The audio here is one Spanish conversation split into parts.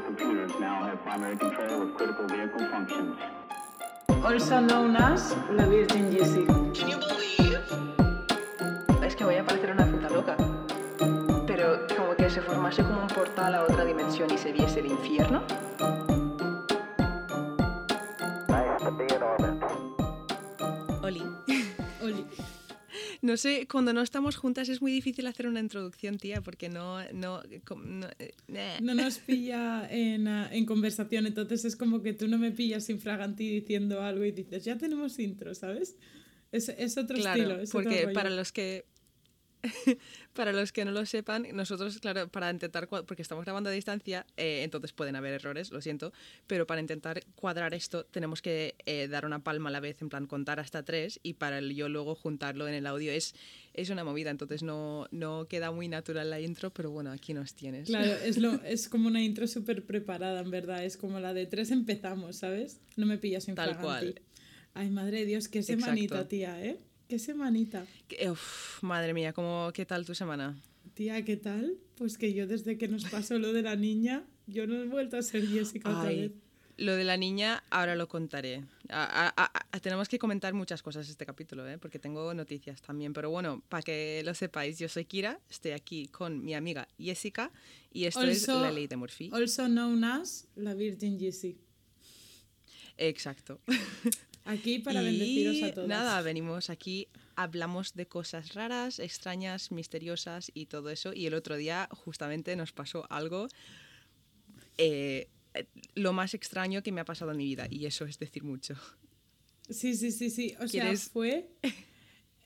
Family's four computers now have primary control of critical vehicle functions. Also known as la Virgin Jessie. Can you believe? Es que voy a parecer una puta loca. Pero como que se formase como un portal a otra dimensión y se viese el infierno. No sé, cuando no estamos juntas es muy difícil hacer una introducción, tía, porque no... No, no, eh, eh. No nos pilla en, ah, en conversación, entonces es como que tú no me pillas infraganti diciendo algo y dices, ya tenemos intro, ¿sabes? Es, es otro Claro, estilo. Es porque para los que... para los que no lo sepan, nosotros, claro, para intentar, porque estamos grabando a distancia, eh, entonces pueden haber errores, lo siento, pero para intentar cuadrar esto tenemos que eh, dar una palma a la vez, en plan contar hasta tres, y para el yo luego juntarlo en el audio es, es una movida, entonces no, no queda muy natural la intro, pero bueno, aquí nos tienes. Claro, es, lo, es como una intro súper preparada, en verdad. Es como la de tres empezamos, ¿sabes? No me pillas Tal infraganti. cual. Ay, madre de Dios, qué Exacto. semanita, tía, ¿eh? Qué semanita. Uf, madre mía, ¿cómo, ¿qué tal tu semana? Tía, ¿qué tal? Pues que yo desde que nos pasó lo de la niña, yo no he vuelto a ser Jessica otra Ay, vez. lo de la niña ahora lo contaré. A- a- a- a- tenemos que comentar muchas cosas este capítulo, ¿eh? porque tengo noticias también. Pero bueno, para que lo sepáis, yo soy Kira, estoy aquí con mi amiga Jessica y esto es la ley de Murphy. Also known as la Virgin Jessie. Exacto. Aquí para y bendeciros a todos. nada, venimos aquí, hablamos de cosas raras, extrañas, misteriosas y todo eso. Y el otro día justamente nos pasó algo, eh, eh, lo más extraño que me ha pasado en mi vida. Y eso es decir mucho. Sí, sí, sí, sí. O sea, ¿Quieres- fue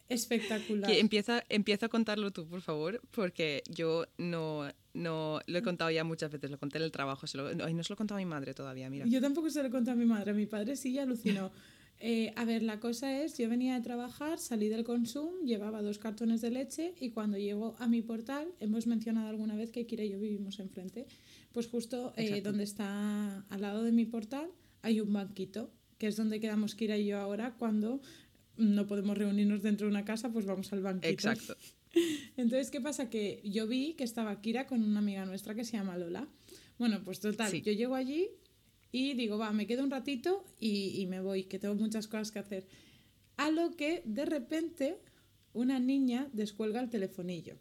espectacular. Que empieza, empieza a contarlo tú, por favor, porque yo no, no lo he contado ya muchas veces, lo conté en el trabajo, se lo, no, no se lo he contado a mi madre todavía, mira. Yo tampoco se lo conté a mi madre. Mi padre sí ya alucinó. Eh, a ver, la cosa es, yo venía de trabajar, salí del consumo, llevaba dos cartones de leche y cuando llego a mi portal, hemos mencionado alguna vez que Kira y yo vivimos enfrente, pues justo eh, donde está al lado de mi portal hay un banquito, que es donde quedamos Kira y yo ahora cuando no podemos reunirnos dentro de una casa, pues vamos al banquito. Exacto. Entonces, ¿qué pasa? Que yo vi que estaba Kira con una amiga nuestra que se llama Lola. Bueno, pues total, Sí. yo llego allí y digo, va, me quedo un ratito y, y me voy, que tengo muchas cosas que hacer. A lo que de repente una niña descuelga el telefonillo.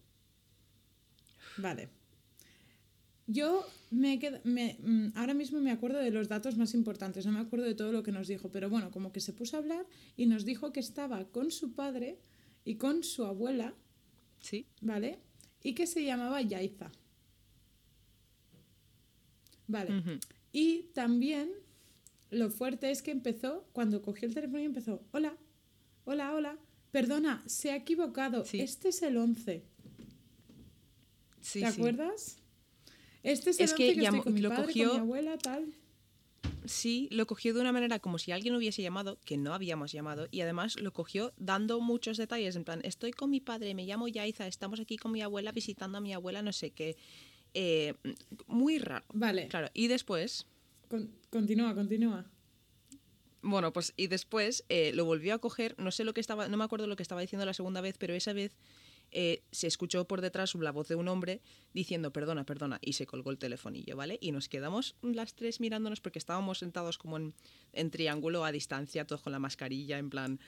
Vale. Yo me quedo, me, mm, ahora mismo me acuerdo de los datos más importantes, no me acuerdo de todo lo que nos dijo, pero bueno, como que se puso a hablar y nos dijo que estaba con su padre y con su abuela Sí, ¿vale? Y que se llamaba Yaiza. Vale. Y también lo fuerte es que empezó, cuando cogió el teléfono y empezó, hola, hola, hola, perdona, se ha equivocado, Sí. este es el 11. sí, ¿Te sí. acuerdas? Este es el Es 11 que que, estoy llamó- con mi lo padre, cogió- con mi abuela, tal. Sí, lo cogió de una manera como si alguien hubiese llamado, que no habíamos llamado, y además lo cogió dando muchos detalles, en plan, estoy con mi padre, me llamo Yaiza, estamos aquí con mi abuela visitando a mi abuela, no sé qué. Eh, muy raro. Vale, Claro, y después, con- continúa, continúa. bueno, pues y después eh, lo volvió a coger, no sé lo que estaba, no me acuerdo lo que estaba diciendo la segunda vez, pero esa vez eh, se escuchó por detrás la voz de un hombre diciendo perdona, perdona, y se colgó el telefonillo, ¿vale? Y nos quedamos las tres mirándonos porque estábamos sentados como en, en triángulo a distancia, todos con la mascarilla, en plan...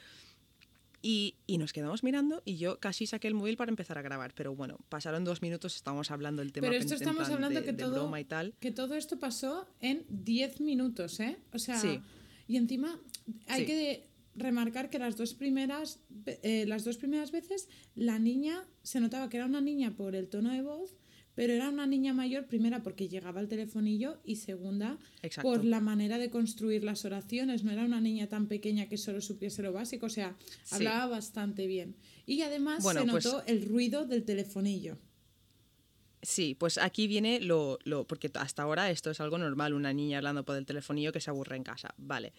Y, y nos quedamos mirando y yo casi saqué el móvil para empezar a grabar, pero bueno, pasaron dos minutos, estábamos hablando del tema Pero esto estamos hablando de, que de todo, broma y tal. que todo esto pasó en 10 minutos, ¿eh? O sea, Sí. y encima hay Sí. que remarcar que las dos primeras eh, las dos primeras veces la niña se notaba que era una niña por el tono de voz, pero era una niña mayor primera porque llegaba al telefonillo y segunda Exacto. por la manera de construir las oraciones, no era una niña tan pequeña que solo supiese lo básico, o sea, Sí. hablaba bastante bien. Y además Bueno, se pues- notó el ruido del telefonillo. Sí, pues aquí viene lo, lo. Porque hasta ahora esto es algo normal, una niña hablando por el telefonillo que se aburre en casa. Vale.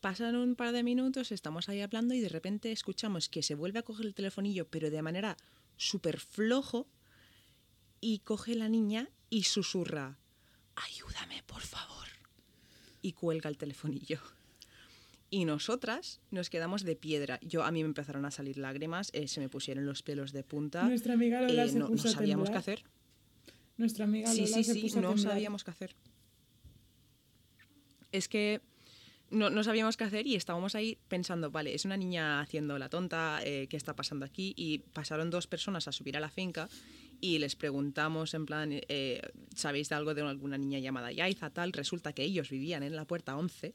Pasan un par de minutos, estamos ahí hablando y de repente escuchamos que se vuelve a coger el telefonillo, pero de manera súper flojo, y coge la niña y susurra: Ayúdame, por favor. Y cuelga el telefonillo. Y nosotras nos quedamos de piedra. Yo a mí me empezaron a salir lágrimas, eh, se me pusieron los pelos de punta. Nuestra amiga Lola eh, se no, no puso a sabíamos qué hacer. nuestra amiga Sí, Lola sí, se sí, puso a no sabíamos qué hacer. Es que no, no sabíamos qué hacer y estábamos ahí pensando, vale, es una niña haciendo la tonta, eh, ¿qué está pasando aquí? Y pasaron dos personas a subir a la finca y les preguntamos en plan, eh, ¿sabéis de algo de alguna niña llamada Yaiza? Tal, resulta que ellos vivían en la puerta 11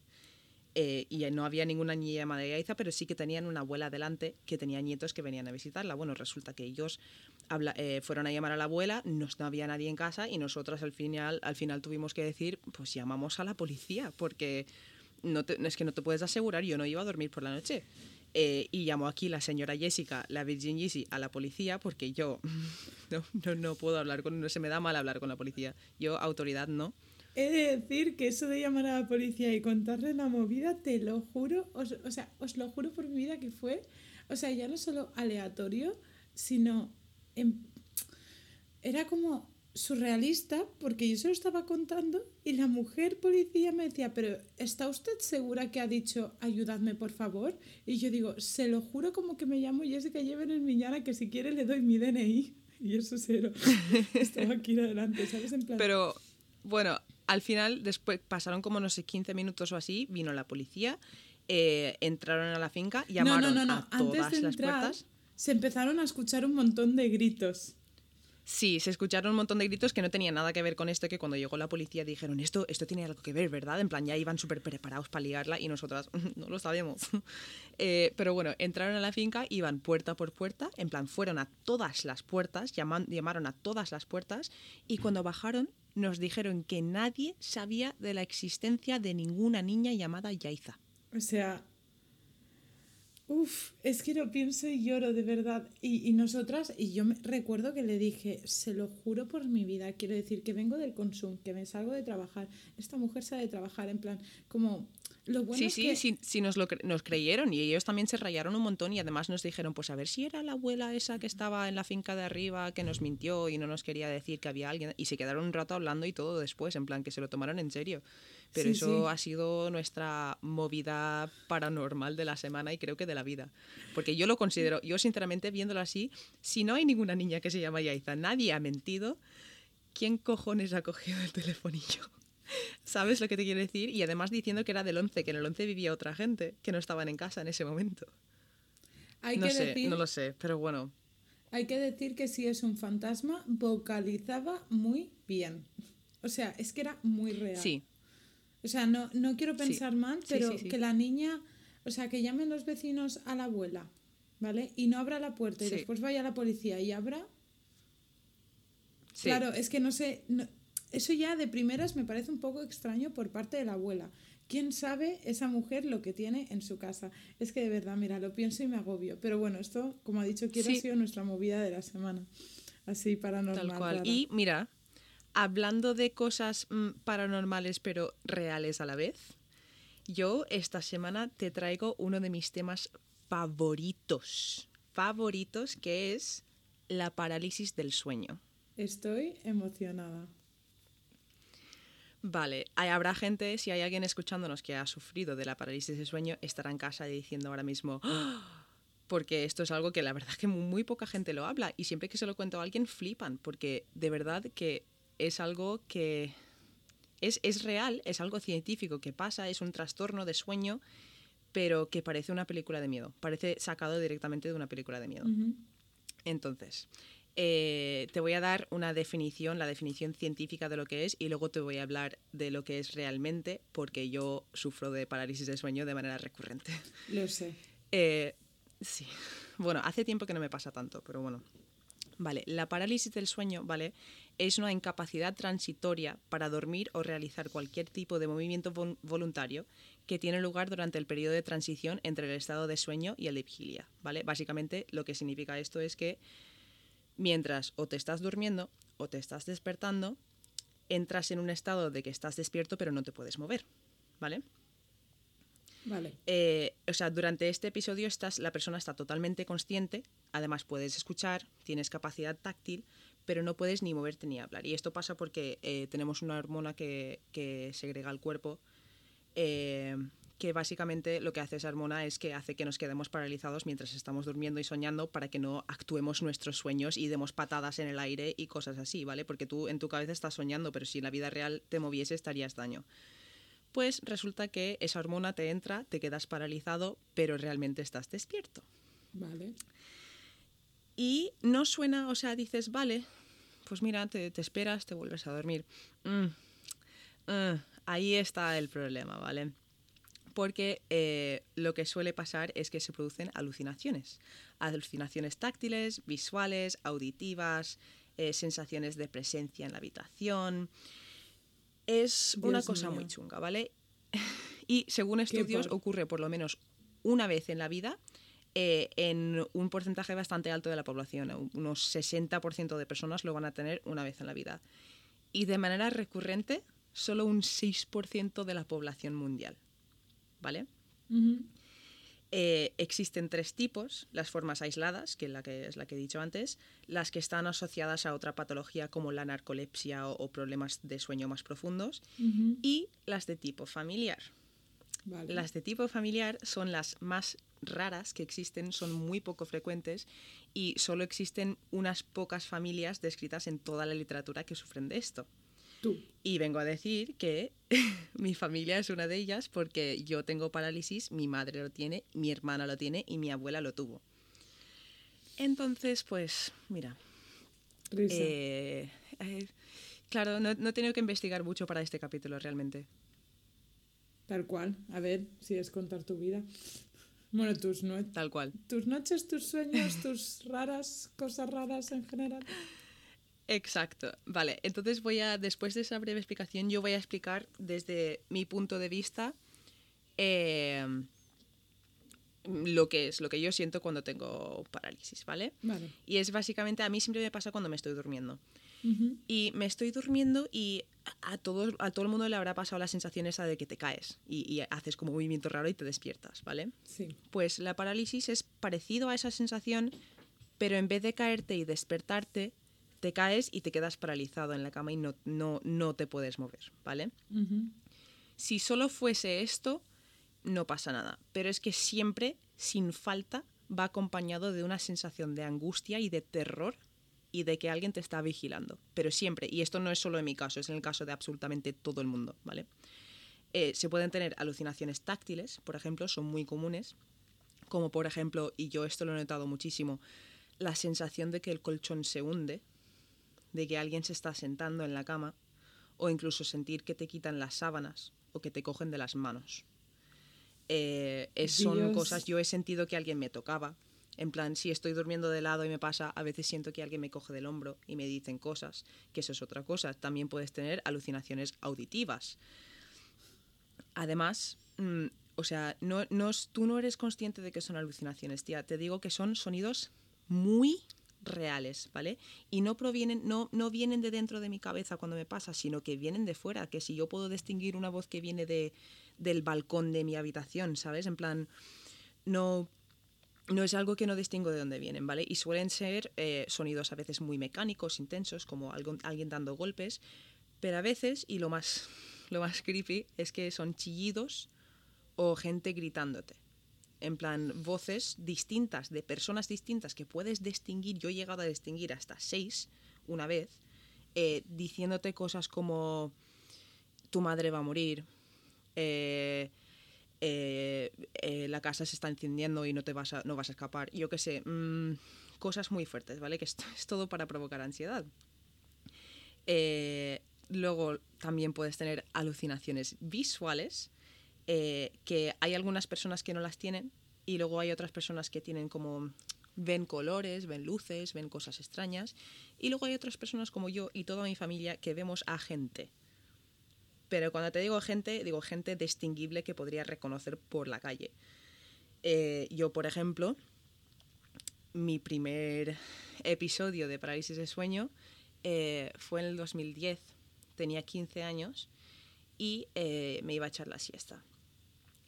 eh, y no había ninguna niña llamada Yaiza, pero sí que tenían una abuela delante que tenía nietos que venían a visitarla. Bueno, resulta que ellos habla- eh, fueron a llamar a la abuela, no, no había nadie en casa y nosotras al final, al final tuvimos que decir, pues llamamos a la policía, porque no te- es que no te puedes asegurar, yo no iba a dormir por la noche. Eh, y llamó aquí la señora Jessica, la Virgin Yeezy, a la policía porque yo no, no, no puedo hablar con, no se me da mal hablar con la policía. Yo, autoridad, no. He de decir que eso de llamar a la policía y contarle la movida, te lo juro, os- o sea, os lo juro por mi vida que fue, o sea, ya no solo aleatorio, sino era como surrealista porque yo se lo estaba contando y la mujer policía me decía, pero ¿está usted segura que ha dicho ayudadme por favor? Y yo digo, se lo juro como que me llamo Jessica Lleven en Miñana que si quiere le doy mi DNI. Y eso cero. Estaba aquí adelante, ¿sabes? En plan, Pero bueno, al final, después pasaron como no sé, 15 minutos o así, vino la policía, eh, entraron a la finca, llamaron no, no, no. a todas Antes de las entrar, puertas. se empezaron a escuchar un montón de gritos. Sí, se escucharon un montón de gritos que no tenían nada que ver con esto, que cuando llegó la policía dijeron, esto, esto tiene algo que ver, ¿verdad? En plan, ya iban súper preparados para liarla y nosotras no lo sabíamos. Eh, pero bueno, entraron a la finca, iban puerta por puerta, en plan, fueron a todas las puertas, llamaron a todas las puertas y cuando bajaron nos dijeron que nadie sabía de la existencia de ninguna niña llamada Yaiza. O sea, uff, es que lo pienso y lloro de verdad. Y, y nosotras, y yo me, recuerdo que le dije, se lo juro por mi vida, quiero decir que vengo del consumo, que me salgo de trabajar. Esta mujer sale de trabajar, en plan, como lo bueno sí, es sí, que sí, sí, nos, lo cre- nos creyeron y ellos también se rayaron un montón y además nos dijeron, pues a ver si era la abuela esa que estaba en la finca de arriba que nos mintió y no nos quería decir que había alguien y se quedaron un rato hablando y todo después, en plan que se lo tomaron en serio. Pero Sí, eso sí. ha sido nuestra movida paranormal de la semana y creo que de la vida. Porque yo lo considero, yo sinceramente viéndolo así, si no hay ninguna niña que se llama Yaiza, nadie ha mentido, ¿quién cojones ha cogido el telefonillo? ¿Sabes lo que te quiero decir? Y además diciendo que era del 11, que en el 11 vivía otra gente, que no estaban en casa en ese momento. hay no que sé, decir... no lo sé, pero bueno. Hay que decir que si es un fantasma, vocalizaba muy bien. O sea, es que era muy real. Sí, O sea, no, no quiero Sí. pensar mal, pero sí, sí. que la niña, o sea, que llamen los vecinos a la abuela, ¿vale? Y no abra la puerta y después vaya la policía y abra. sí. Claro, es que no sé, no- eso ya de primeras me parece un poco extraño por parte de la abuela. ¿Quién sabe esa mujer lo que tiene en su casa? Es que de verdad, mira, lo pienso y me agobio. Pero bueno, esto, como ha dicho Kiera, Sí. ha sido nuestra movida de la semana. Así paranormal. Tal cual. rara. Y mira, hablando de cosas mm, paranormales pero reales a la vez, yo esta semana te traigo uno de mis temas favoritos. Favoritos, que es la parálisis del sueño. Estoy emocionada. Vale, hay- habrá gente, si hay alguien escuchándonos que ha sufrido de la parálisis del sueño, estará en casa diciendo ahora mismo, "Ah", porque esto es algo que la verdad es que muy, poca gente lo habla y siempre que se lo cuento a alguien flipan, porque de verdad que es algo que es, es real, es algo científico que pasa, es un trastorno de sueño, pero que parece una película de miedo, parece sacado directamente de una película de miedo. Entonces, eh, te voy a dar una definición, la definición científica de lo que es, y luego te voy a hablar de lo que es realmente, porque yo sufro de parálisis de sueño de manera recurrente. Lo sé. Eh, sí. Bueno, hace tiempo que no me pasa tanto, pero bueno. Vale, la parálisis del sueño, ¿vale? Es una incapacidad transitoria para dormir o realizar cualquier tipo de movimiento vol- voluntario que tiene lugar durante el periodo de transición entre el estado de sueño y el de vigilia, ¿vale? Básicamente lo que significa esto es que mientras o te estás durmiendo o te estás despertando, entras en un estado de que estás despierto pero no te puedes mover, ¿vale? Vale. Eh, o sea, durante este episodio estás, la persona está totalmente consciente, además puedes escuchar, tienes capacidad táctil, pero no puedes ni moverte ni hablar. Y esto pasa porque eh, tenemos una hormona que, que segrega el cuerpo, eh, que básicamente lo que hace esa hormona es que hace que nos quedemos paralizados mientras estamos durmiendo y soñando para que no actuemos nuestros sueños y demos patadas en el aire y cosas así, ¿vale? Porque tú en tu cabeza estás soñando, pero si en la vida real te moviese estarías daño. Pues resulta que esa hormona te entra, te quedas paralizado, pero realmente estás despierto. Vale. Y no suena, o sea, dices, vale, pues mira, te, te esperas, te vuelves a dormir. Mm, mm, ahí está el problema, ¿vale? Porque eh, lo que suele pasar es que se producen alucinaciones. Alucinaciones táctiles, visuales, auditivas, eh, sensaciones de presencia en la habitación. Es una cosa muy chunga, ¿vale? y según estudios ocurre por lo menos una vez en la vida eh, en un porcentaje bastante alto de la población. Un- Unos 60% de personas lo van a tener una vez en la vida. Y de manera recurrente, solo un 6% de la población mundial. ¿Vale? Eh, existen tres tipos, las formas aisladas, que, es la que es la que he dicho antes, las que están asociadas a otra patología como la narcolepsia o, o problemas de sueño más profundos, y las de tipo familiar. Vale. Las de tipo familiar son las más raras que existen, son muy poco frecuentes y solo existen unas pocas familias descritas en toda la literatura que sufren de esto. Tú. Y vengo a decir que mi familia es una de ellas porque yo tengo parálisis, mi madre lo tiene, mi hermana lo tiene y mi abuela lo tuvo. Entonces, pues, mira, eh, eh, claro, no, no he tenido que investigar mucho para este capítulo realmente. Tal cual. A ver si es contar tu vida. Bueno, tus, no- Tal cual. tus noches, tus sueños, tus raras, cosas raras en general. Exacto. Vale, entonces voy a, después de esa breve explicación, yo voy a explicar desde mi punto de vista eh, lo que es, lo que yo siento cuando tengo parálisis, ¿vale? Vale. Y es básicamente, a mí siempre me pasa cuando me estoy durmiendo. Y me estoy durmiendo y a todo, a todo el mundo le habrá pasado la sensación esa de que te caes y, y haces como un movimiento raro y te despiertas, ¿vale? Sí. Pues la parálisis es parecido a esa sensación, pero en vez de caerte y despertarte, te caes y te quedas paralizado en la cama y no, no, no te puedes mover, ¿vale? Si solo fuese esto, no pasa nada. Pero es que siempre, sin falta, va acompañado de una sensación de angustia y de terror y de que alguien te está vigilando. Pero siempre, y esto no es solo en mi caso, es en el caso de absolutamente todo el mundo, ¿vale? Eh, se pueden tener alucinaciones táctiles, por ejemplo, son muy comunes, como por ejemplo, y yo esto lo he notado muchísimo, la sensación de que el colchón se hunde, de que alguien se está sentando en la cama, o incluso sentir que te quitan las sábanas o que te cogen de las manos. Eh, es- son cosas, yo he sentido que alguien me tocaba. En plan, si estoy durmiendo de lado y me pasa, a veces siento que alguien me coge del hombro y me dicen cosas, que eso es otra cosa. También puedes tener alucinaciones auditivas. Además, mm, o sea, no, no tú no eres consciente de que son alucinaciones, tía. Te digo que son sonidos muy reales, ¿vale? Y no provienen, no, no vienen de dentro de mi cabeza cuando me pasa, sino que vienen de fuera, que si yo puedo distinguir una voz que viene de, del balcón de mi habitación, ¿sabes? En plan, no, no es algo que no distingo de dónde vienen, ¿vale? Y suelen ser eh, sonidos a veces muy mecánicos, intensos, como alguien dando golpes, pero a veces, y lo más, lo más creepy, es que son chillidos o gente gritándote. En plan, voces distintas, de personas distintas que puedes distinguir. Yo he llegado a distinguir hasta seis una vez, eh, diciéndote cosas como tu madre va a morir, eh, eh, la casa se está encendiendo y no te vas a, no vas a escapar. Yo qué sé, mm, cosas muy fuertes, ¿vale? Que esto es todo para provocar ansiedad. Luego también puedes tener alucinaciones visuales, eh, que hay algunas personas que no las tienen y luego hay otras personas que tienen como ven colores, ven luces, ven cosas extrañas y luego hay otras personas como yo y toda mi familia que vemos a gente. Pero cuando te digo gente, digo gente distinguible que podría reconocer por la calle. Eh, yo, por ejemplo, mi primer episodio de parálisis de sueño eh, fue en el 2010. Tenía 15 años y me iba a echar la siesta.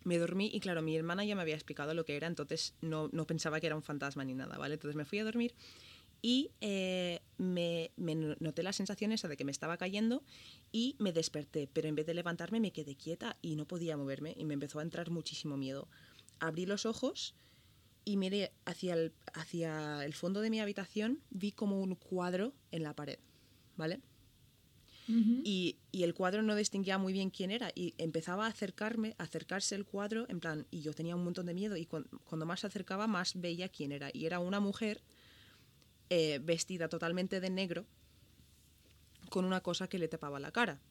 Me dormí y claro, mi hermana ya me había explicado lo que era, entonces no, no pensaba que era un fantasma ni nada, ¿vale? Entonces me fui a dormir y eh, me, noté la sensación esa de que me estaba cayendo y me desperté, pero en vez de levantarme me quedé quieta y no podía moverme y me empezó a entrar muchísimo miedo. Abrí los ojos y miré hacia el, hacia el fondo de mi habitación, vi como un cuadro en la pared, ¿vale? Y, el cuadro no distinguía muy bien quién era y empezaba a acercarme, a acercarse el cuadro en plan, y yo tenía un montón de miedo y cuan- cuando más se acercaba más veía quién era y era una mujer eh, vestida totalmente de negro con una cosa que le tapaba la cara.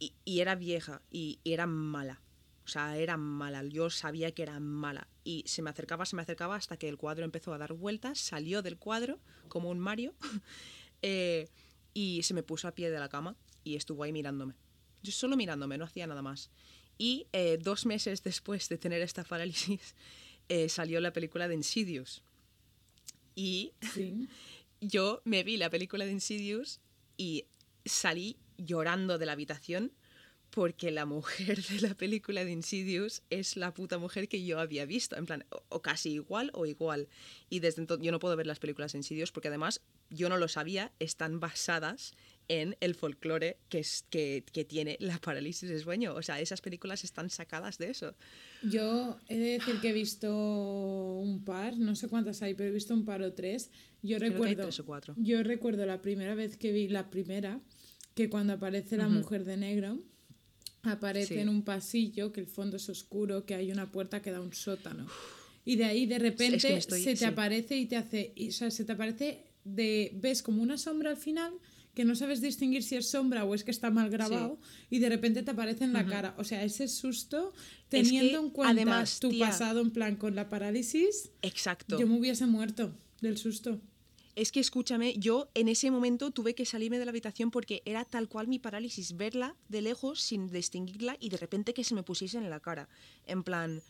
Y, era vieja y, y era mala. O sea, era mala. Yo sabía que era mala. Y se me acercaba, se me acercaba hasta que el cuadro empezó a dar vueltas, salió del cuadro como un Mario eh, y se me puso a pie de la cama y estuvo ahí mirándome. Yo solo mirándome, no hacía nada más. Y eh, dos meses después de tener esta parálisis, eh, salió la película de Insidious. Y Sí. yo me vi la película de Insidious y salí llorando de la habitación porque la mujer de la película de Insidious es la puta mujer que yo había visto, en plan, o, o casi igual o igual. Y desde entonces yo no puedo ver las películas de Insidious porque además yo no lo sabía, están basadas en el folclore que, es, que, que tiene la parálisis de sueño. O sea, esas películas están sacadas de eso. Yo he de decir que he visto un par, no sé cuántas hay, pero he visto un par o tres. Yo Creo que hay recuerdo, tres o cuatro. yo recuerdo la primera vez que vi la primera, que cuando aparece la mujer de negro, aparece Sí. en un pasillo, que el fondo es oscuro, que hay una puerta que da a un sótano. Y de ahí de repente estoy- se te sí. aparece y te hace, y, o sea, se te aparece de, ves como una sombra al final que no sabes distinguir si es sombra o es que está mal grabado y de repente te aparece en la cara. O sea, ese susto, que, teniendo en cuenta además, tu tía- pasado en plan con la parálisis, Exacto. yo me hubiese muerto del susto. Es que escúchame, yo en ese momento tuve que salirme de la habitación porque era tal cual mi parálisis, verla de lejos sin distinguirla y de repente que se me pusiese en la cara. En plan,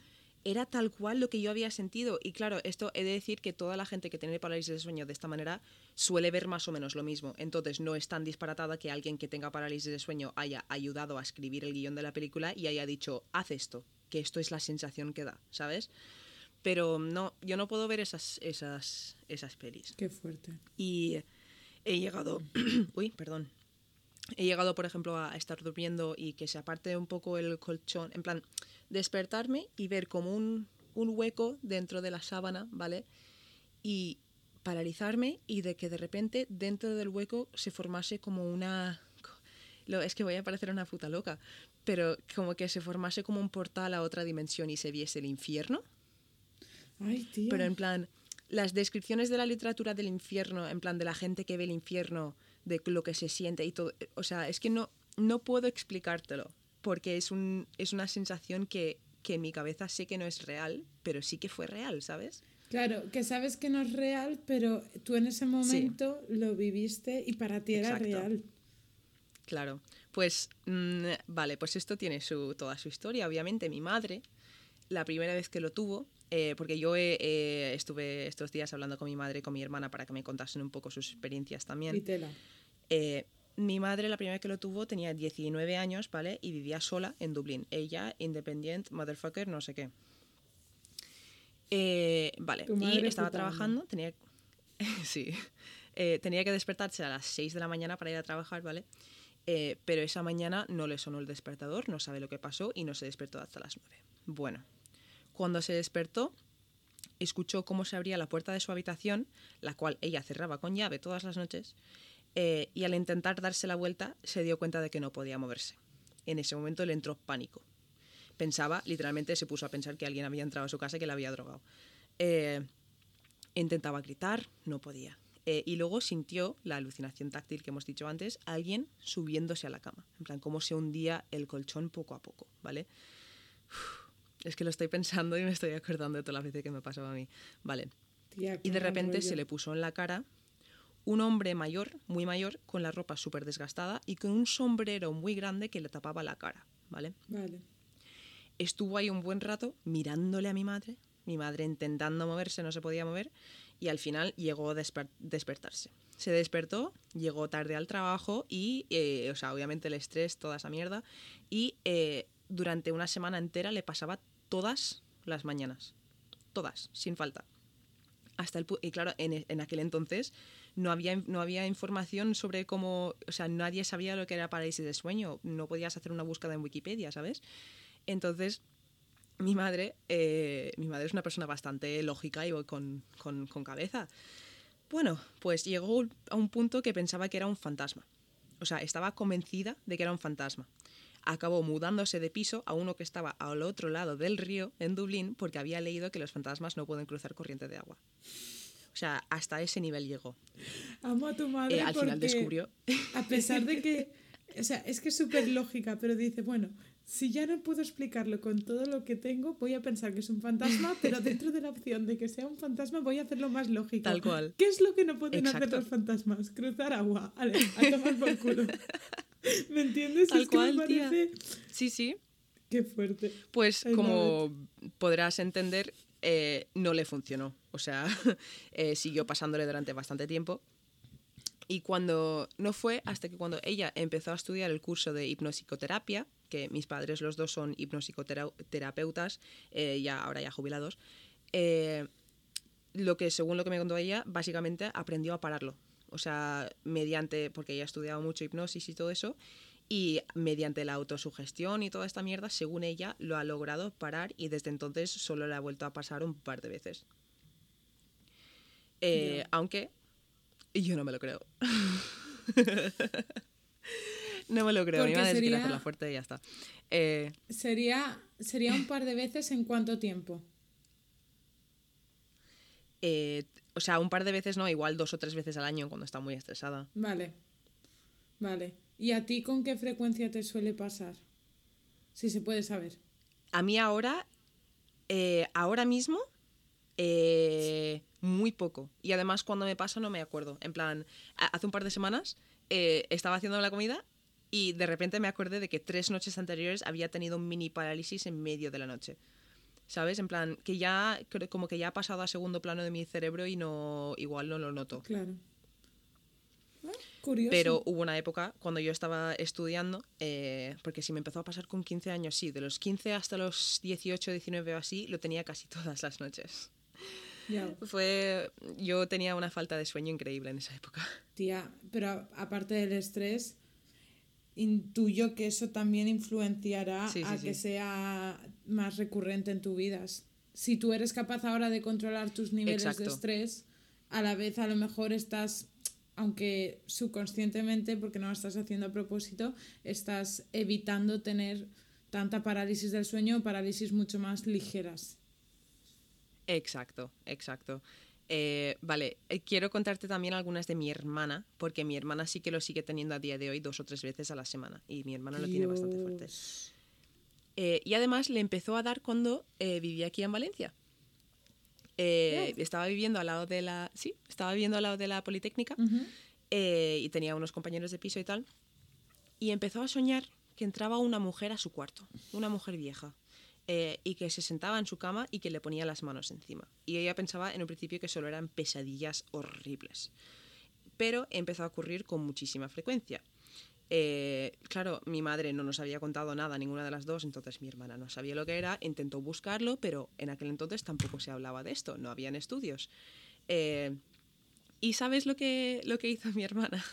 era tal cual lo que yo había sentido. Y claro, esto he de decir que toda la gente que tiene parálisis de sueño de esta manera suele ver más o menos lo mismo. Entonces no es tan disparatada que alguien que tenga parálisis de sueño haya ayudado a escribir el guion de la película y haya dicho, haz esto, que esto es la sensación que da, ¿sabes? Pero no, yo no puedo ver esas, esas, esas pelis Qué fuerte. y he llegado, uy, perdón, he llegado, por ejemplo, a estar durmiendo y que se aparte un poco el colchón, en plan, despertarme y ver como un, un hueco dentro de la sábana, ¿vale? Y paralizarme y de que de repente dentro del hueco se formase como una... Lo, es que voy a parecer una puta loca, pero como que se formase como un portal a otra dimensión y se viese el infierno. Ay, tío. Pero en plan, las descripciones de la literatura del infierno, en plan de la gente que ve el infierno, de lo que se siente y todo, o sea, es que no, no puedo explicártelo, porque es, un, es una sensación que, que en mi cabeza sé que no es real, pero sí que fue real, ¿sabes? Claro, que sabes que no es real, pero tú en ese momento lo viviste y para ti era Exacto. real. Claro, pues mm, vale, pues esto tiene su, toda su historia. Obviamente mi madre, la primera vez que lo tuvo, eh, porque yo eh, eh, estuve estos días hablando con mi madre y con mi hermana para que me contasen un poco sus experiencias también. Eh, mi madre, la primera vez que lo tuvo, tenía 19 años, ¿vale? Y vivía sola en Dublín. Ella, independiente, motherfucker, no sé qué. Eh, vale, y estaba trabajando, tenía... sí. Tenía que despertarse a las 6 de la mañana para ir a trabajar, ¿vale? Pero esa mañana no le sonó el despertador, no sabe lo que pasó y no se despertó hasta las 9. Bueno, cuando se despertó, escuchó cómo se abría la puerta de su habitación, la cual ella cerraba con llave todas las noches, eh, y al intentar darse la vuelta se dio cuenta de que no podía moverse. En ese momento le entró pánico. Pensaba, literalmente se puso a pensar que alguien había entrado a su casa y que la había drogado. Eh, intentaba gritar, no podía. Eh, y luego sintió la alucinación táctil que hemos dicho antes, alguien subiéndose a la cama. En plan, cómo se hundía el colchón poco a poco, ¿vale? Es que lo estoy pensando y me estoy acordando de todas las veces que me pasaba a mí. Vale. Tía, Y de repente se le puso en la cara un hombre mayor, muy mayor, con la ropa súper desgastada y con un sombrero muy grande que le tapaba la cara, ¿vale? Vale. Estuvo ahí un buen rato mirándole a mi madre, mi madre intentando moverse, no se podía mover, y al final llegó a desper- despertarse. Se despertó, llegó tarde al trabajo y, eh, o sea, obviamente el estrés, toda esa mierda, y eh, durante una semana entera le pasaba todas las mañanas, todas, sin falta. Hasta el y claro, en, e- en aquel entonces no había, no había información sobre cómo, o sea, nadie sabía lo que era parálisis de sueño, no podías hacer una búsqueda en Wikipedia, ¿sabes? Entonces, mi madre, eh, mi madre es una persona bastante lógica y con, con, con cabeza. Bueno, pues llegó a un punto que pensaba que era un fantasma. O sea, estaba convencida de que era un fantasma. Acabó mudándose de piso a uno que estaba al otro lado del río, en Dublín, porque había leído que los fantasmas no pueden cruzar corriente de agua. O sea, hasta ese nivel llegó. Amo a tu madre. Eh, al final porque, descubrió. A pesar de que. O sea, es que es súper lógica, pero dice, bueno, si ya no puedo explicarlo con todo lo que tengo, voy a pensar que es un fantasma, pero dentro de la opción de que sea un fantasma, voy a hacerlo más lógico. Tal cual. ¿Qué es lo que no pueden hacer Exacto. los fantasmas? Cruzar agua. Ale, a tomar por culo. ¿Me entiendes? Tal es que cual, me tía. parece. Sí, sí. Qué fuerte. Pues como podrás entender, eh, no le funcionó. O sea, eh, siguió pasándole durante bastante tiempo. Y cuando no fue hasta que cuando ella empezó a estudiar el curso de hipnopsicoterapia, que mis padres los dos son hipnopsicoterapeutas, eh, ya ahora ya jubilados, eh, lo que según lo que me contó ella, básicamente aprendió a pararlo. O sea, mediante, porque ella ha estudiado mucho hipnosis y todo eso, y mediante la autosugestión y toda esta mierda, según ella, lo ha logrado parar y desde entonces solo le ha vuelto a pasar un par de veces. Eh. Aunque yo no me lo creo. no me lo creo. Quiere sería- hacerla fuerte y ya está. Eh, Sería, sería un par de veces en cuánto tiempo. eh, o sea, un par de veces no, igual dos o tres veces al año cuando está muy estresada. Vale. Vale. ¿Y a ti con qué frecuencia te suele pasar? Si se puede saber. A mí ahora, eh, ahora mismo, eh, muy poco. Y además cuando me pasa no me acuerdo. En plan, hace un par de semanas eh, estaba haciendo la comida y de repente me acordé de que tres noches anteriores había tenido un mini parálisis en medio de la noche. ¿Sabes? En plan, que ya, como que ya ha pasado a segundo plano de mi cerebro y no, igual no lo noto. Claro. Ah, curioso. Pero hubo una época cuando yo estaba estudiando, eh, porque si me empezó a pasar con 15 años, sí, de los 15 hasta los 18, 19 o así, lo tenía casi todas las noches. Ya, Fue, yo tenía una falta de sueño increíble en esa época. tía, pero a- aparte del estrés, intuyo que eso también influenciará Sí, sí, a sí. que sea más recurrente en tu vida. Si tú eres capaz ahora de controlar tus niveles de estrés, a la vez a lo mejor estás, aunque subconscientemente, porque no lo estás haciendo a propósito, estás evitando tener tanta parálisis del sueño o parálisis mucho más ligeras. Exacto, exacto. Eh, vale, eh, quiero contarte también algunas de mi hermana, porque mi hermana sí que lo sigue teniendo a día de hoy dos o tres veces a la semana, y mi hermana lo tiene bastante fuerte. Eh, y además le empezó a dar cuando eh, vivía aquí en Valencia. Eh, Estaba viviendo al lado de la. Sí, estaba viviendo al lado de la Politécnica y tenía unos compañeros de piso y tal. Y empezó a soñar que entraba una mujer a su cuarto, una mujer vieja, eh, y que se sentaba en su cama y que le ponía las manos encima. Y ella pensaba en un principio que solo eran pesadillas horribles. Pero empezó a ocurrir con muchísima frecuencia. Eh, claro, mi madre no nos había contado nada, ninguna de las dos, entonces mi hermana no sabía lo que era, intentó buscarlo, pero en aquel entonces tampoco se hablaba de esto, no habían estudios. Eh, ¿Y sabes lo que, lo que hizo mi hermana?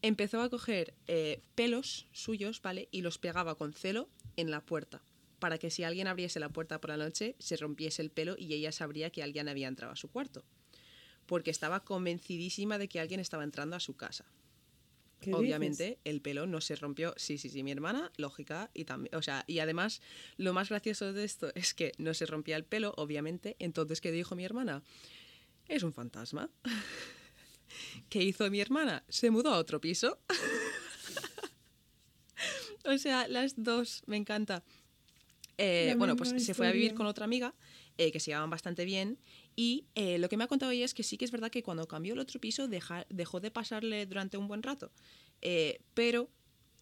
Empezó a coger eh, pelos suyos, ¿vale? Y los pegaba con celo en la puerta, para que si alguien abriese la puerta por la noche, se rompiese el pelo y ella sabría que alguien había entrado a su cuarto. Porque estaba convencidísima de que alguien estaba entrando a su casa. ¿Qué Obviamente el pelo no se rompió. Sí, sí, sí, mi hermana, lógica, y también, o sea, y además lo más gracioso de esto es que no se rompía el pelo, obviamente. Entonces, ¿qué dijo mi hermana? Es un fantasma. ¿Qué hizo mi hermana? Se mudó a otro piso. o sea, las dos, me encanta. Eh, bueno, pues se fue a vivir con otra amiga eh, que se llevaban bastante bien y eh, lo que me ha contado ella es que sí que es verdad que cuando cambió el otro piso deja- dejó de pasarle durante un buen rato, eh, pero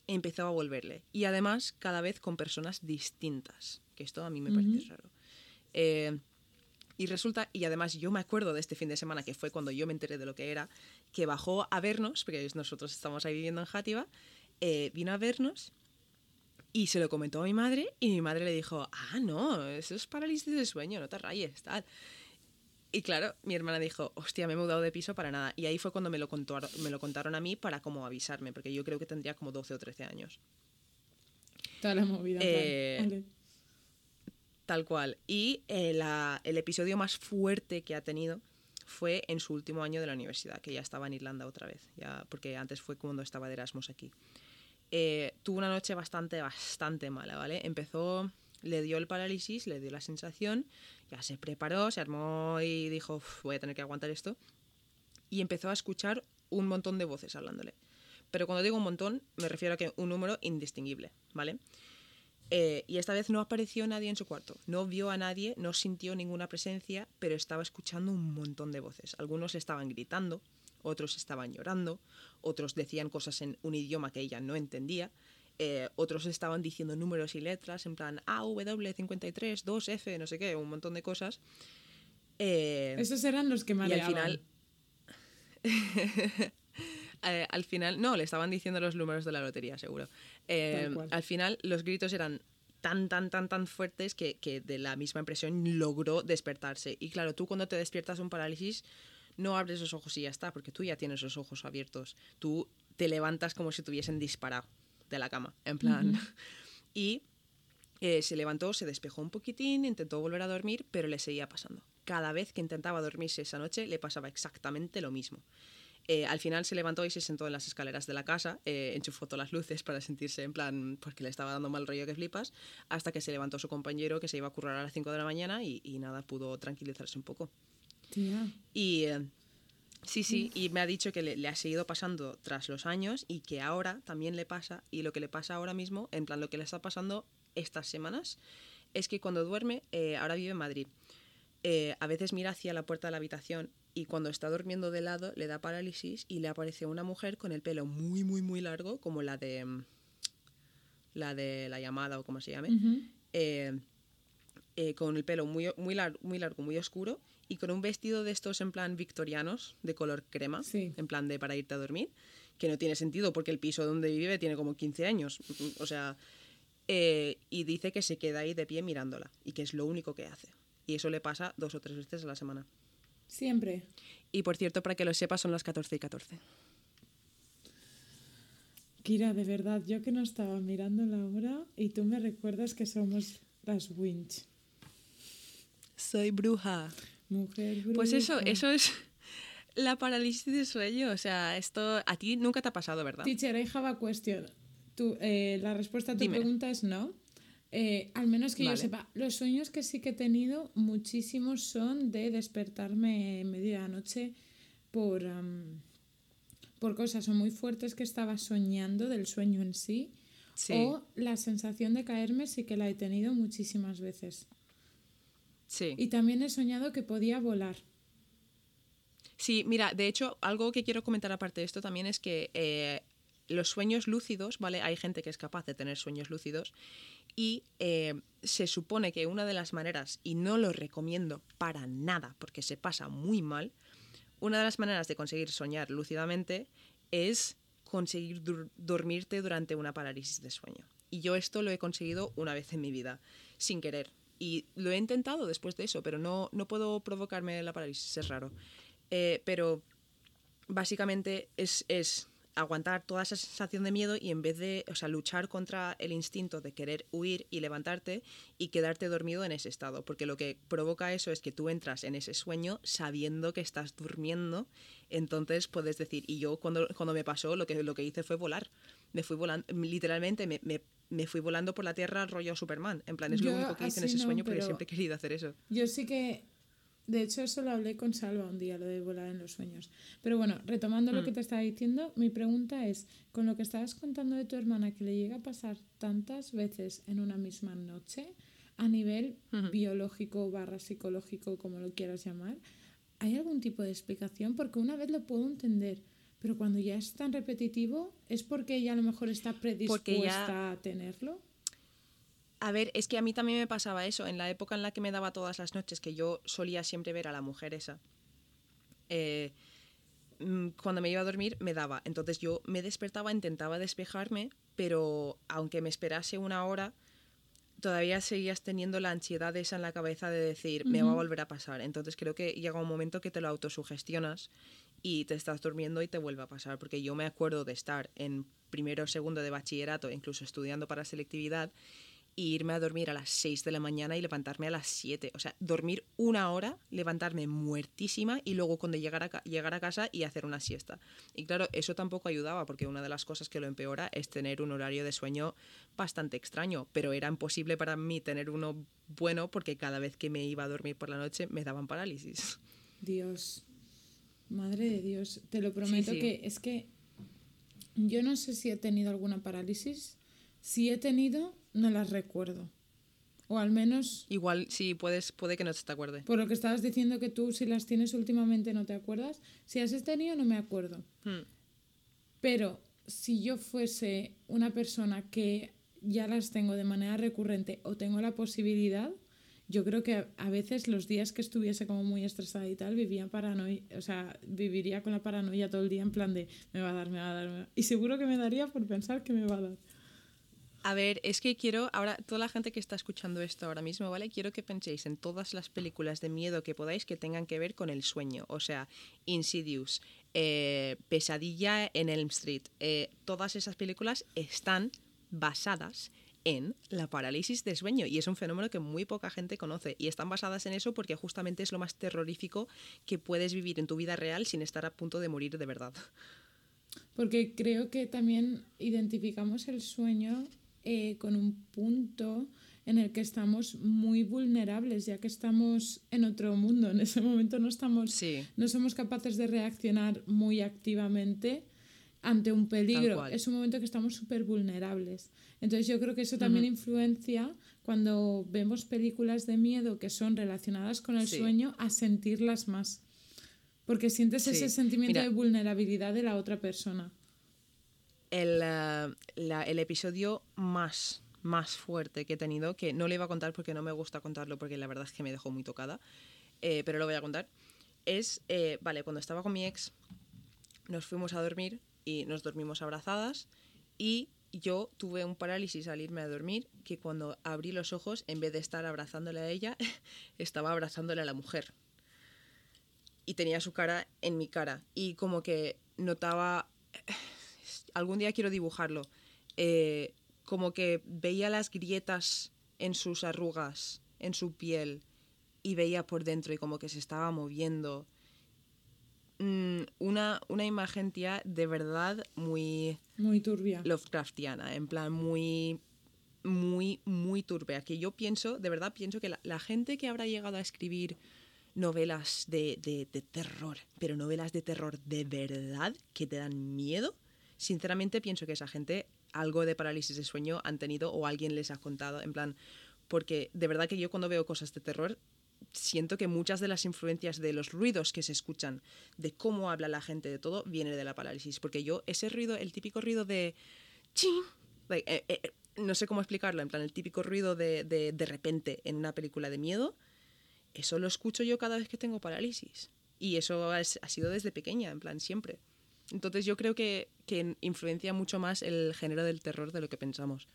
empezó a volverle y además cada vez con personas distintas, que esto a mí me parece Ujú. raro. Eh, y resulta, y además yo me acuerdo de este fin de semana, que fue cuando yo me enteré de lo que era, que bajó a vernos, porque nosotros estamos ahí viviendo en Játiva, eh, vino a vernos y se lo comentó a mi madre y mi madre le dijo, ah, no, eso es parálisis de sueño, no te rayes, tal. Y claro, mi hermana dijo, hostia, me he mudado de piso para nada. Y ahí fue cuando me lo, contaron, me lo contaron a mí para como avisarme, porque yo creo que tendría como 12 o 13 años. Toda la movida. Eh, vale. Tal cual. Y eh, la- el episodio más fuerte que ha tenido fue en su último año de la universidad, que ya estaba en Irlanda otra vez, ya, porque antes fue cuando estaba de Erasmus aquí. Eh, tuvo una noche bastante, bastante mala, ¿vale? Empezó, le dio el parálisis, le dio la sensación, ya se preparó, se armó y dijo, "Uf, voy a tener que aguantar esto. Y empezó a escuchar un montón de voces hablándole. Pero cuando digo un montón, me refiero a que un número indistinguible, ¿vale? Eh, y esta vez no apareció nadie en su cuarto. No vio a nadie, no sintió ninguna presencia, pero estaba escuchando un montón de voces. Algunos estaban gritando, otros estaban llorando, otros decían cosas en un idioma que ella no entendía, eh, otros estaban diciendo números y letras en plan AW53, 2F, no sé qué, un montón de cosas. Eh, Esos eran los que y al final. Eh, al final, no, le estaban diciendo los números de la lotería, seguro. Eh, al final, los gritos eran tan, tan, tan, tan fuertes que, que de la misma impresión logró despertarse. Y claro, tú cuando te despiertas de un parálisis, no abres los ojos y ya está, porque tú ya tienes los ojos abiertos. Tú te levantas como si te hubiesen disparado de la cama, en plan. Y eh, se levantó, se despejó un poquitín, intentó volver a dormir, pero le seguía pasando. Cada vez que intentaba dormirse esa noche, le pasaba exactamente lo mismo. Eh, al final se levantó y se sentó en las escaleras de la casa, eh, enchufó todas las luces para sentirse en plan, porque le estaba dando mal rollo que flipas, hasta que se levantó su compañero que se iba a currar a las 5 de la mañana y, y nada, pudo tranquilizarse un poco. Tía. Y eh, sí, sí, y me ha dicho que le, le ha seguido pasando tras los años y que ahora también le pasa, y lo que le pasa ahora mismo, en plan lo que le está pasando estas semanas, es que cuando duerme, eh, ahora vive en Madrid, eh, a veces mira hacia la puerta de la habitación y cuando está durmiendo de lado le da parálisis y le aparece una mujer con el pelo muy, muy, muy largo, como la de mm, la de la llamada o como se llame, eh, con el pelo muy, muy, lar- muy largo, muy oscuro, y con un vestido de estos en plan victorianos, de color crema, Sí. en plan de para irte a dormir, que no tiene sentido porque el piso donde vive tiene como 15 años. O sea, eh, y dice que se queda ahí de pie mirándola, y que es lo único que hace. Y eso le pasa dos o tres veces a la semana. Siempre. Y por cierto, para que lo sepas, son las 14 y 14. Kira, de verdad, yo que no estaba mirando la hora y tú me recuerdas que somos las Winch. Soy bruja. Mujer Pues eso, bruja. eso es la parálisis de sueño. O sea, esto a ti nunca te ha pasado, ¿verdad? Teacher, I have a question. Tú, eh, la respuesta a tu Dime. pregunta es no. Eh, al menos que yo sepa, los sueños que sí que he tenido, muchísimos son de despertarme en medio de la noche por, am, por cosas o muy fuertes que estaba soñando del sueño en sí, Sí. o la sensación de caerme sí que la he tenido muchísimas veces. Sí. Y también he soñado que podía volar. Sí, mira, de hecho, algo que quiero comentar aparte de esto también es que eh, los sueños lúcidos, ¿vale? Hay gente que es capaz de tener sueños lúcidos y eh, se supone que una de las maneras, y no lo recomiendo para nada porque se pasa muy mal, una de las maneras de conseguir soñar lúcidamente es conseguir dur- dormirte durante una parálisis de sueño. Y yo esto lo he conseguido una vez en mi vida, sin querer. Y lo he intentado después de eso, pero no, no puedo provocarme la parálisis, es raro. Eh, pero básicamente es, es aguantar toda esa sensación de miedo y en vez de, o sea, luchar contra el instinto de querer huir y levantarte y quedarte dormido en ese estado, porque lo que provoca eso es que tú entras en ese sueño sabiendo que estás durmiendo, entonces puedes decir, y yo cuando, cuando me pasó lo que, lo que hice fue volar, me fui volando, literalmente me, me, me fui volando por la tierra rollo Superman, en plan es lo Yo único que hice en ese no, sueño porque siempre he querido hacer eso. Yo sí que, de hecho, eso lo hablé con Salva un día, lo de volar en los sueños. Pero bueno, retomando lo que te estaba diciendo, mi pregunta es, con lo que estabas contando de tu hermana, que le llega a pasar tantas veces en una misma noche, a nivel biológico barra psicológico, como lo quieras llamar, ¿hay algún tipo de explicación? Porque una vez lo puedo entender, pero cuando ya es tan repetitivo, ¿es porque ella a lo mejor está predispuesta a tenerlo? A ver, es que a mí también me pasaba eso. En la época en la que me daba todas las noches, que yo solía siempre ver a la mujer esa, eh, mm, cuando me iba a dormir me daba. Entonces yo me despertaba, intentaba despejarme, pero aunque me esperase una hora, todavía seguías teniendo la ansiedad esa en la cabeza de decir, me va a volver a pasar. Entonces creo que llega un momento que te lo autosugestionas y te estás durmiendo y te vuelve a pasar. Porque yo me acuerdo de estar en primero o segundo de bachillerato, incluso estudiando para selectividad, y irme a dormir a las 6 de la mañana y levantarme a las 7. O sea, dormir una hora, levantarme muertísima y luego cuando llegar a, llegar a casa y hacer una siesta. Y claro, eso tampoco ayudaba porque una de las cosas que lo empeora es tener un horario de sueño bastante extraño, pero era imposible para mí tener uno bueno porque cada vez que me iba a dormir por la noche me daban parálisis. Dios, madre de Dios, te lo prometo sí. que es que yo no sé si he tenido alguna parálisis. Si he tenido, no las recuerdo. O al menos, Igual sí, puedes, puede que no te acuerde. por lo que estabas diciendo que tú si las tienes últimamente no te acuerdas. Si has tenido, no me acuerdo. Hmm. Pero si yo fuese una persona que ya las tengo de manera recurrente o tengo la posibilidad, yo creo que a- veces los días que estuviese como muy estresada y tal, vivía paranoia, o sea, viviría con la paranoia todo el día en plan de me va a dar, me va a dar, me va a dar". Y seguro que me daría por pensar que me va a dar. A ver, es que quiero, ahora, toda la gente que está escuchando esto ahora mismo, ¿vale? Quiero que penséis en todas las películas de miedo que podáis que tengan que ver con el sueño. O sea, Insidious, eh, Pesadilla en Elm Street. eh, todas esas películas están basadas en la parálisis de sueño y es un fenómeno que muy poca gente conoce y están basadas en eso porque justamente es lo más terrorífico que puedes vivir en tu vida real sin estar a punto de morir de verdad. Porque creo que también identificamos el sueño eh, con un punto en el que estamos muy vulnerables, ya que estamos en otro mundo. En ese momento no estamos, Sí. no somos capaces de reaccionar muy activamente ante un peligro. Es un momento que estamos súper vulnerables. Entonces yo creo que eso también influencia cuando vemos películas de miedo que son relacionadas con el Sí. sueño a sentirlas más. Porque sientes Sí. ese sentimiento Mira. de vulnerabilidad de la otra persona. el, eh, la- el episodio más, más fuerte que he tenido, que no le iba a contar porque no me gusta contarlo, porque la verdad es que me dejó muy tocada, eh, pero lo voy a contar, es, eh, vale, cuando estaba con mi ex, nos fuimos a dormir y nos dormimos abrazadas y yo tuve un parálisis al irme a dormir que cuando abrí los ojos, en vez de estar abrazándole a ella, estaba abrazándole a la mujer. Y tenía su cara en mi cara. Y como que notaba algún día quiero dibujarlo. eh, como que veía las grietas en sus arrugas, en su piel, y veía por dentro y como que se estaba moviendo. Mm, una, una imagen, tía, de verdad muy Muy turbia. Lovecraftiana, en plan muy, muy, muy turbia. Que yo pienso, de verdad pienso que la, la gente que habrá llegado a escribir novelas de, de- de terror, pero novelas de terror de verdad que te dan miedo, sinceramente pienso que esa gente algo de parálisis de sueño han tenido o alguien les ha contado, en plan, porque de verdad que yo cuando veo cosas de terror siento que muchas de las influencias de los ruidos que se escuchan, de cómo habla la gente, de todo, viene de la parálisis. Porque yo, ese ruido, el típico ruido de... chin, like, eh, eh, no sé cómo explicarlo, en plan, el típico ruido de, de, de repente en una película de miedo, eso lo escucho yo cada vez que tengo parálisis. Y eso es- ha sido desde pequeña, en plan, siempre. Entonces yo creo que, que influencia mucho más el género del terror de lo que pensamos.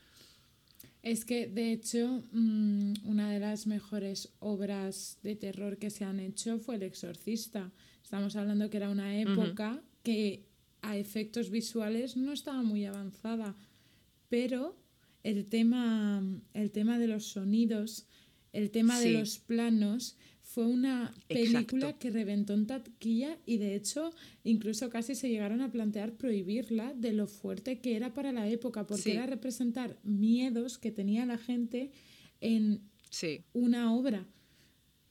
Es que, de hecho, mm, una de las mejores obras de terror que se han hecho fue El Exorcista. Estamos hablando que era una época que a efectos visuales no estaba muy avanzada, pero el tema, el tema de los sonidos, el tema de los planos, fue una película Exacto. que reventó en taquilla y de hecho incluso casi se llegaron a plantear prohibirla de lo fuerte que era para la época, porque Sí. era representar miedos que tenía la gente en Sí, una obra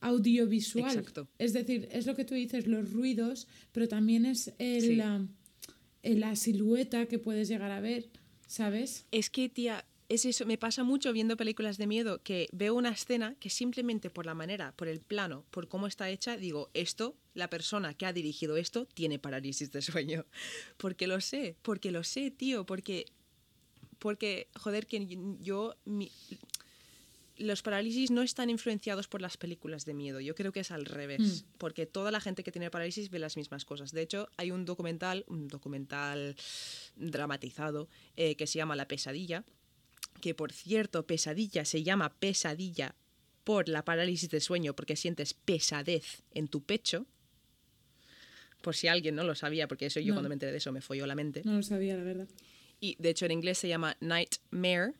audiovisual. Exacto. Es decir, es lo que tú dices, los ruidos, pero también es el, Sí. la, el- la silueta que puedes llegar a ver, ¿sabes? Es que, tía, es eso. Me pasa mucho viendo películas de miedo que veo una escena que simplemente por la manera, por el plano, por cómo está hecha, digo, esto, la persona que ha dirigido esto, tiene parálisis de sueño. Porque lo sé, porque lo sé, tío, porque. Porque, joder, que yo. mi- los parálisis no están influenciados por las películas de miedo. Yo creo que es al revés. Porque toda la gente que tiene parálisis ve las mismas cosas. De hecho, hay un documental, un documental dramatizado, eh, que se llama La pesadilla, que por cierto, pesadilla se llama pesadilla por la parálisis de sueño, porque sientes pesadez en tu pecho. Por si alguien no lo sabía, porque eso yo No. cuando me enteré de eso me folló la mente. No lo sabía, la verdad. Y de hecho en inglés se llama nightmare,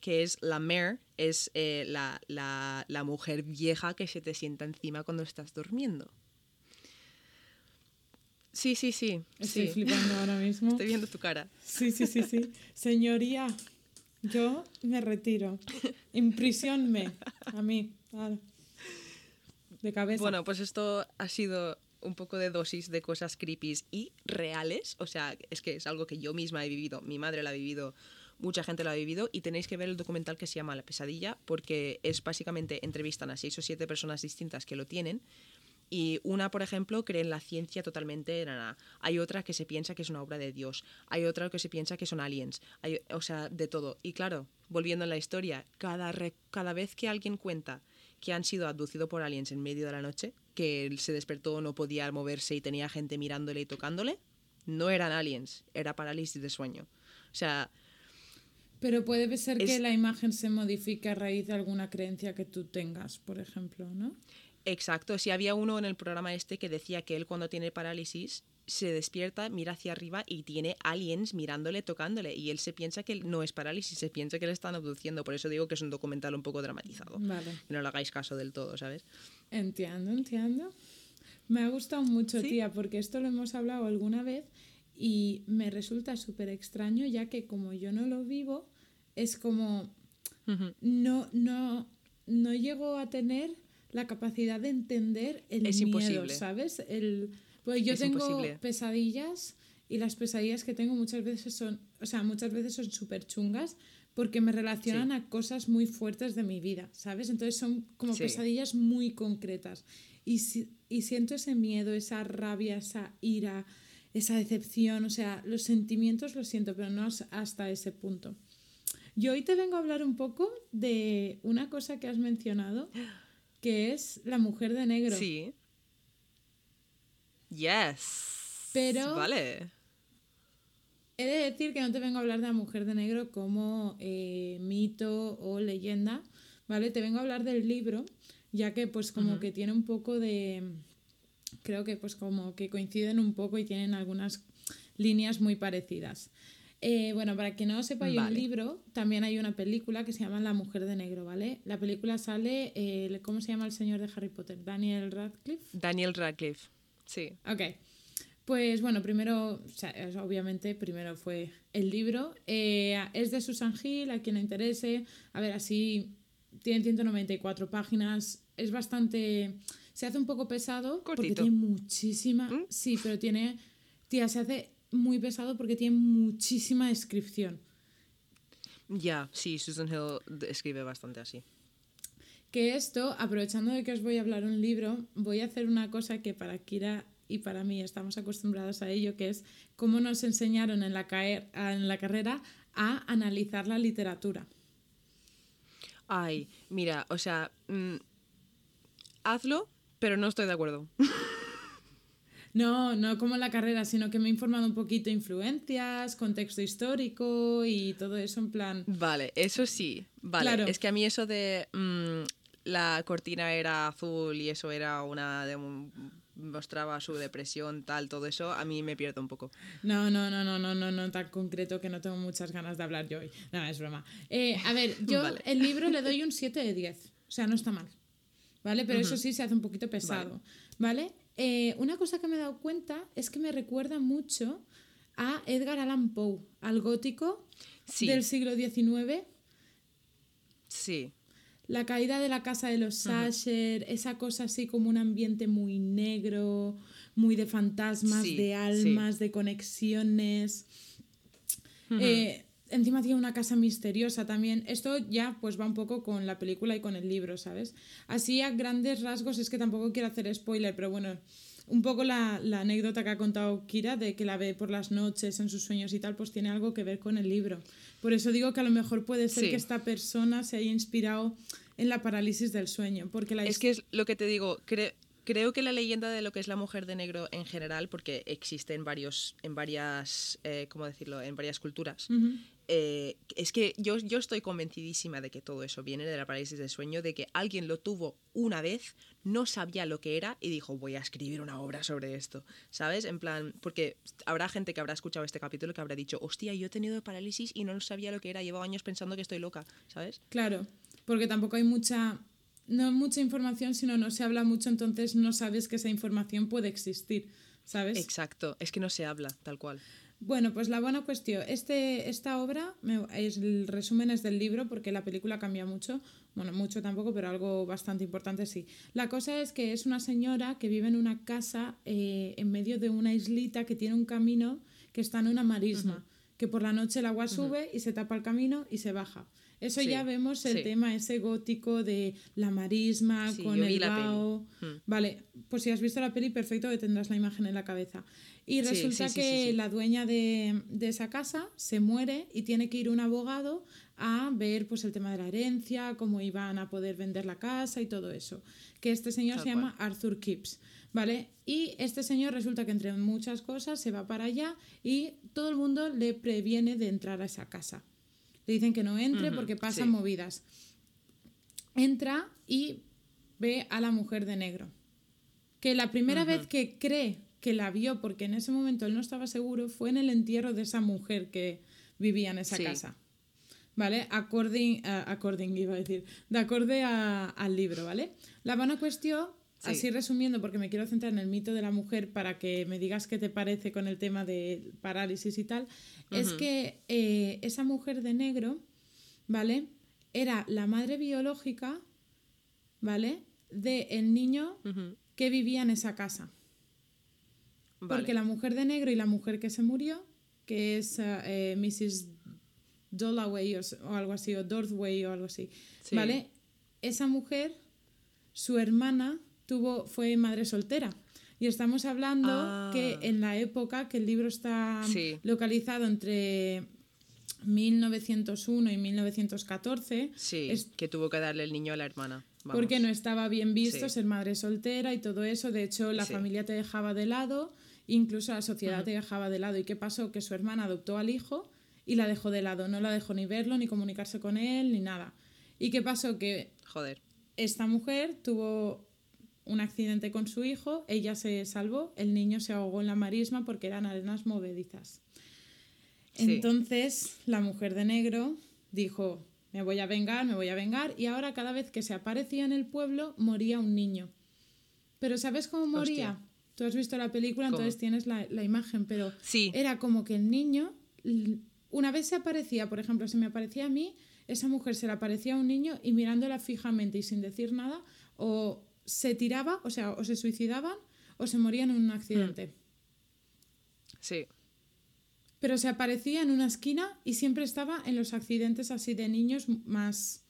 que es la mare, es eh, la, la- la mujer vieja que se te sienta encima cuando estás durmiendo. Sí, sí, sí. Estoy sí. flipando ahora mismo. Estoy viendo tu cara. Sí, sí, sí, sí. Señoría, yo me retiro. Imprisionme a mí. De cabeza. Bueno, pues esto ha sido un poco de dosis de cosas creepy y reales. O sea, es que es algo que yo misma he vivido, mi madre la ha vivido, mucha gente lo ha vivido y tenéis que ver el documental que se llama La pesadilla porque es básicamente entrevistan a seis o siete personas distintas que lo tienen. Y una, por ejemplo, cree en la ciencia totalmente nana. Hay otra que se piensa que es una obra de Dios. Hay otra que se piensa que son aliens. Hay, o sea, de todo. Y claro, volviendo a la historia, cada, re- cada vez que alguien cuenta que han sido abducidos por aliens en medio de la noche, que él se despertó, no podía moverse y tenía gente mirándole y tocándole, no eran aliens, era parálisis de sueño. O sea, Pero puede ser que la imagen se modifique a raíz de alguna creencia que tú tengas, por ejemplo, ¿no? Exacto, si había uno en el programa este que decía que él cuando tiene parálisis se despierta, mira hacia arriba y tiene aliens mirándole, tocándole y él se piensa que no es parálisis, se piensa que le están abduciendo, por eso digo que es un documental un poco dramatizado. Vale. Que no le hagáis caso del todo, ¿sabes? Entiendo, entiendo. Me ha gustado mucho, Sí. tía, porque esto lo hemos hablado alguna vez y me resulta súper extraño, ya que como yo no lo vivo, es como no, no, no llego a tener la capacidad de entender el Es miedo, imposible. ¿sabes? El, pues yo Es tengo imposible. pesadillas y las pesadillas que tengo muchas veces son, o sea, muchas veces son súper chungas porque me relacionan Sí. a cosas muy fuertes de mi vida, ¿sabes? Entonces son como Sí. pesadillas muy concretas y, si- y siento ese miedo, esa rabia, esa ira, esa decepción, o sea, los sentimientos los siento, pero no as- hasta ese punto. Yo hoy te vengo a hablar un poco de una cosa que has mencionado, que es la mujer de negro. Sí. Yes. Pero- Vale. He de decir que no te vengo a hablar de la mujer de negro como eh, mito o leyenda, ¿vale? Te vengo a hablar del libro, ya que pues como que tiene un poco de... Creo que pues como que coinciden un poco y tienen algunas líneas muy parecidas. Eh, bueno, para quien no sepa, hay un Vale. libro, también hay una película que se llama La mujer de negro, ¿vale? La película sale, eh, ¿cómo se llama el señor de Harry Potter? Daniel Radcliffe. Daniel Radcliffe. Sí. Ok. Pues bueno, primero, o sea, es- obviamente, primero fue el libro. Eh, es de Susan Hill, a quien le interese. A ver, así tiene 194 páginas. Es bastante. Se hace un poco pesado porque tiene muchísima. ¿Mm? Sí, pero tiene. Tía, se hace muy pesado porque tiene muchísima descripción. Ya, sí, Susan Hill escribe bastante así. Que esto, aprovechando de que os voy a hablar un libro, voy a hacer una cosa que para Kira y para mí estamos acostumbrados a ello, que es cómo nos enseñaron en la, caer- en la carrera a analizar la literatura. Ay, mira, o sea, mm, hazlo, pero no estoy de acuerdo. No, no como en la carrera, sino que me he informado un poquito influencias, contexto histórico y todo eso en plan... Vale, eso sí. Vale, Claro. es que a mí eso de mm, la cortina era azul y eso era una de mostraba su depresión, tal, todo eso, a mí me pierde un poco. No, no, no, no, no, no, no tan concreto que no tengo muchas ganas de hablar yo hoy. No, es broma. Eh, a ver, yo Vale. el libro le doy un 7 de 10. O sea, no está mal. ¿Vale? Pero eso sí se hace un poquito pesado. ¿Vale? Eh, una cosa que me he dado cuenta es que me recuerda mucho a Edgar Allan Poe, al gótico Sí. del siglo XIX. Sí, La caída de la casa de los Sacher, esa cosa así como un ambiente muy negro, muy de fantasmas, Sí, de almas, de conexiones. Eh, encima tiene una casa misteriosa también. Esto ya pues va un poco con la película y con el libro, ¿sabes? Así a grandes rasgos es que tampoco quiero hacer spoiler, pero bueno, un poco la, la anécdota que ha contado Kira de que la ve por las noches en sus sueños y tal, pues tiene algo que ver con el libro. Por eso digo que a lo mejor puede ser Sí. que esta persona se haya inspirado en la parálisis del sueño, porque la es que es lo que te digo, cre- creo que la leyenda de lo que es la mujer de negro en general, porque existe en varios, en varias, eh, ¿cómo decirlo? En varias culturas. Eh, es que yo, yo estoy convencidísima de que todo eso viene de la parálisis del sueño, de que alguien lo tuvo una vez, no sabía lo que era y dijo, voy a escribir una obra sobre esto, ¿sabes? En plan, porque habrá gente que habrá escuchado este capítulo que habrá dicho, hostia, yo he tenido parálisis y no sabía lo que era, llevo años pensando que estoy loca, ¿sabes? Claro, porque tampoco hay mucha, no mucha información, sino no se habla mucho, entonces no sabes que esa información puede existir, ¿sabes? Exacto, es que no se habla, tal cual. Bueno, pues la buena cuestión. Este, esta obra, me- es, el resumen es del libro porque la película cambia mucho. Bueno, mucho tampoco, pero algo bastante importante sí. La cosa es que es una señora que vive en una casa eh, en medio de una islita que tiene un camino que está en una marisma. Que por la noche el agua sube y se tapa el camino y se baja. Eso Sí, ya vemos el sí. tema ese gótico de la marisma Sí, con el la peli. vaho. Mm. Vale, pues si has visto la peli, perfecto que tendrás la imagen en la cabeza. Y resulta que la dueña de, de esa casa se muere y tiene que ir un abogado a ver pues el tema de la herencia, cómo iban a poder vender la casa y todo eso. Que este señor Tal se llama Arthur Kipps, ¿vale? Y este señor resulta que entre muchas cosas se va para allá y todo el mundo le previene de entrar a esa casa. Le dicen que no entre porque pasan sí. movidas. Entra y ve a la mujer de negro. Que la primera vez que cree que la vio, porque en ese momento él no estaba seguro, fue en el entierro de esa mujer que vivía en esa Sí. casa. ¿Vale? According, eh, according iba a decir, de acorde a- al libro, ¿vale? La buena cuestión, Sí. así resumiendo, porque me quiero centrar en el mito de la mujer para que me digas qué te parece con el tema de parálisis y tal, es que eh, esa mujer de negro, ¿vale? Era la madre biológica, ¿vale? De el niño que vivía en esa casa. Vale. Porque la mujer de negro y la mujer que se murió, que es eh, eh, Mrs. Dalloway o, algo así, o Dorthway o algo así, Sí. ¿vale? Esa mujer, su hermana, tuvo, fue madre soltera. Y estamos hablando Ah. que en la época que el libro está Sí. localizado entre 1901 y 1914, Sí, es- que tuvo que darle el niño a la hermana. vamos. porque no estaba bien visto Sí. ser madre soltera y todo eso. De hecho, la Sí. familia te dejaba de lado, incluso la sociedad te dejaba de lado. ¿Y qué pasó? Que su hermana adoptó al hijo y la dejó de lado. No la dejó ni verlo, ni comunicarse con él, ni nada. ¿Y qué pasó? Que Joder. esta mujer tuvo un accidente con su hijo, ella se salvó, el niño se ahogó en la marisma porque eran arenas movedizas. Sí. Entonces la mujer de negro dijo, me voy a vengar, me voy a vengar, y ahora cada vez que se aparecía en el pueblo moría un niño. Pero ¿sabes cómo moría? Hostia. Tú has visto la película, ¿Cómo? entonces tienes la, la imagen, pero Sí. era como que el niño, una vez se aparecía, por ejemplo, se me aparecía a mí, esa mujer se le aparecía a un niño y mirándola fijamente y sin decir nada, o se tiraba, o sea, o se suicidaban o se morían en un accidente. Sí. Pero se aparecía en una esquina y siempre estaba en los accidentes así de niños más,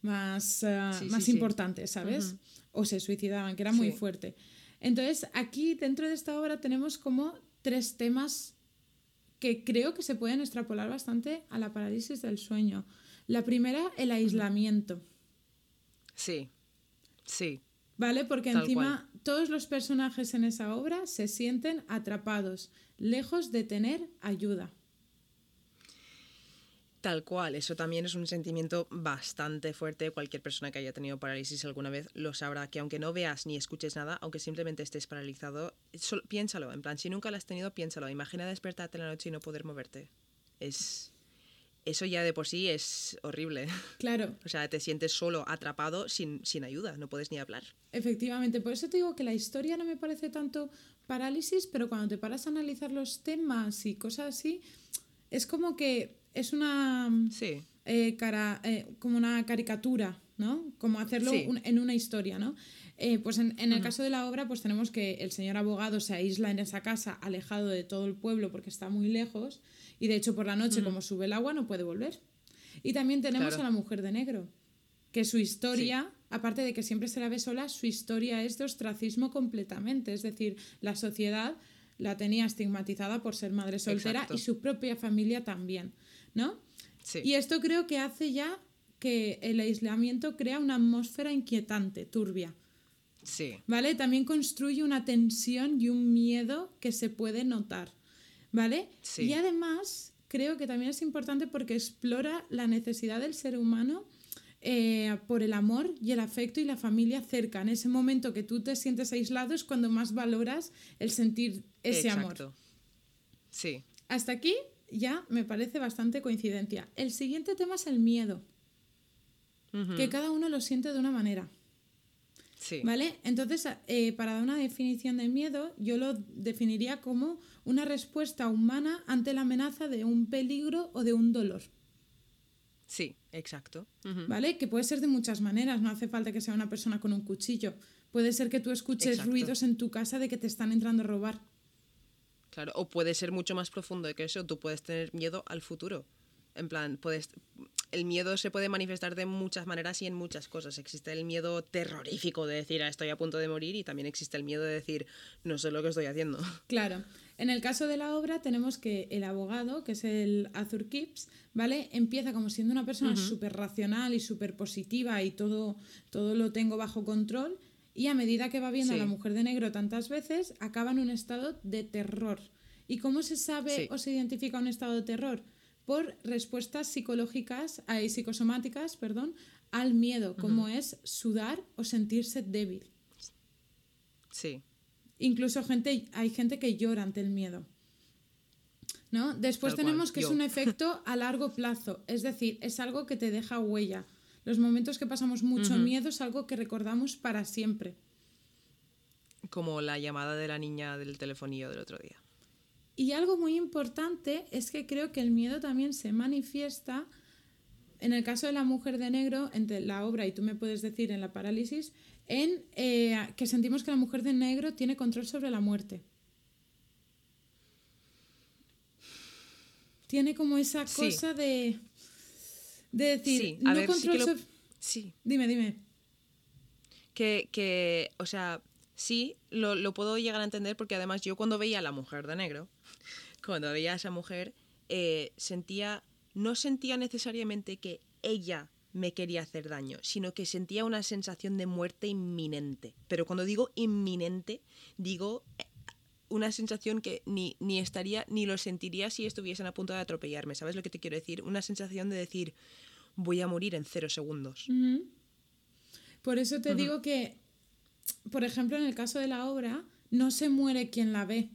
más, eh, Sí, más sí, sí. importantes, ¿sabes? O se suicidaban, que era muy fuerte. Entonces, aquí dentro de esta obra tenemos como tres temas que creo que se pueden extrapolar bastante a la parálisis del sueño. La primera, el aislamiento. Sí. Sí. ¿Vale? Porque Tal encima todos los personajes en esa obra se sienten atrapados, lejos de tener ayuda. Tal cual, eso también es un sentimiento bastante fuerte. Cualquier persona que haya tenido parálisis alguna vez lo sabrá, que aunque no veas ni escuches nada, aunque simplemente estés paralizado, piénsalo, en plan, si nunca lo has tenido, piénsalo. Imagina despertarte en la noche y no poder moverte. Es... Eso ya de por sí es horrible. Claro, O sea, te sientes solo, atrapado, sin, sin ayuda, no puedes ni hablar. efectivamente. Por eso te digo que la historia no me parece tanto parálisis, pero cuando te paras a analizar los temas y cosas así, es como que es una Sí, eh, cara, eh, como una caricatura, ¿no? Como hacerlo Sí. un- en una historia, ¿no? Eh, pues en, en el caso de la obra, pues tenemos que el señor abogado se aísla en esa casa, alejado de todo el pueblo porque está muy lejos, y de hecho por la noche, como sube el agua, no puede volver. Y también tenemos Claro. a la mujer de negro, que su historia, aparte de que siempre se la ve sola, su historia es de ostracismo completamente. Es decir, la sociedad la tenía estigmatizada por ser madre soltera Exacto. y su propia familia también, ¿no? sí. Y esto creo que hace ya que el aislamiento crea una atmósfera inquietante, turbia, Sí, ¿vale? También construye una tensión y un miedo que se puede notar, ¿vale? Sí. Y además creo que también es importante porque explora la necesidad del ser humano eh, por el amor y el afecto y la familia cerca. En ese momento que tú te sientes aislado es cuando más valoras el sentir ese amor. Exacto. Sí. Hasta aquí ya me parece bastante coincidencia. El siguiente tema es el miedo, Que cada uno lo siente de una manera. Sí. ¿Vale? Entonces, eh, para dar una definición de miedo, yo lo definiría como una respuesta humana ante la amenaza de un peligro o de un dolor. Sí, exacto. ¿Vale? Que puede ser de muchas maneras, no hace falta que sea una persona con un cuchillo. Puede ser que tú escuches Exacto. ruidos en tu casa de que te están entrando a robar. Claro, o puede ser mucho más profundo que eso. Tú puedes tener miedo al futuro. En plan, puedes. El miedo se puede manifestar de muchas maneras y en muchas cosas. Existe el miedo terrorífico de decir, "Ah, estoy a punto de morir, y también existe el miedo de decir, no sé lo que estoy haciendo. Claro. En el caso de la obra tenemos que el abogado, que es el Arthur Kipps, ¿vale? Empieza como siendo una persona súper racional y súper positiva y todo, todo lo tengo bajo control. Y a medida que va viendo a la mujer de negro tantas veces, acaba en un estado de terror. ¿Y cómo se sabe Sí. o se identifica un estado de terror? Por respuestas psicológicas, ay, psicosomáticas, perdón, al miedo, como es sudar o sentirse débil. Sí. Incluso gente, hay gente que llora ante el miedo. ¿No? Después Tal cual, tenemos que es un efecto a largo plazo, es decir, es algo que te deja huella. Los momentos que pasamos mucho miedo es algo que recordamos para siempre. Como la llamada de la niña del telefonillo del otro día. Y algo muy importante es que creo que el miedo también se manifiesta, en el caso de la mujer de negro, entre la obra y tú me puedes decir en la parálisis, en eh, que sentimos que la mujer de negro tiene control sobre la muerte. Tiene como esa Sí. cosa de, de decir, Sí, no ver, control lo- sobre- Sí. Dime, dime. Que, que, o sea, sí, lo, lo puedo llegar a entender porque además yo cuando veía a la mujer de negro, cuando veía a esa mujer, eh, sentía, no sentía necesariamente que ella me quería hacer daño, sino que sentía una sensación de muerte inminente. Pero cuando digo inminente, digo eh, una sensación que ni, ni estaría, ni lo sentiría si estuviesen a punto de atropellarme. ¿Sabes lo que te quiero decir? Una sensación de decir, voy a morir en cero segundos. Por eso te digo que, por ejemplo, en el caso de la obra, no se muere quien la ve,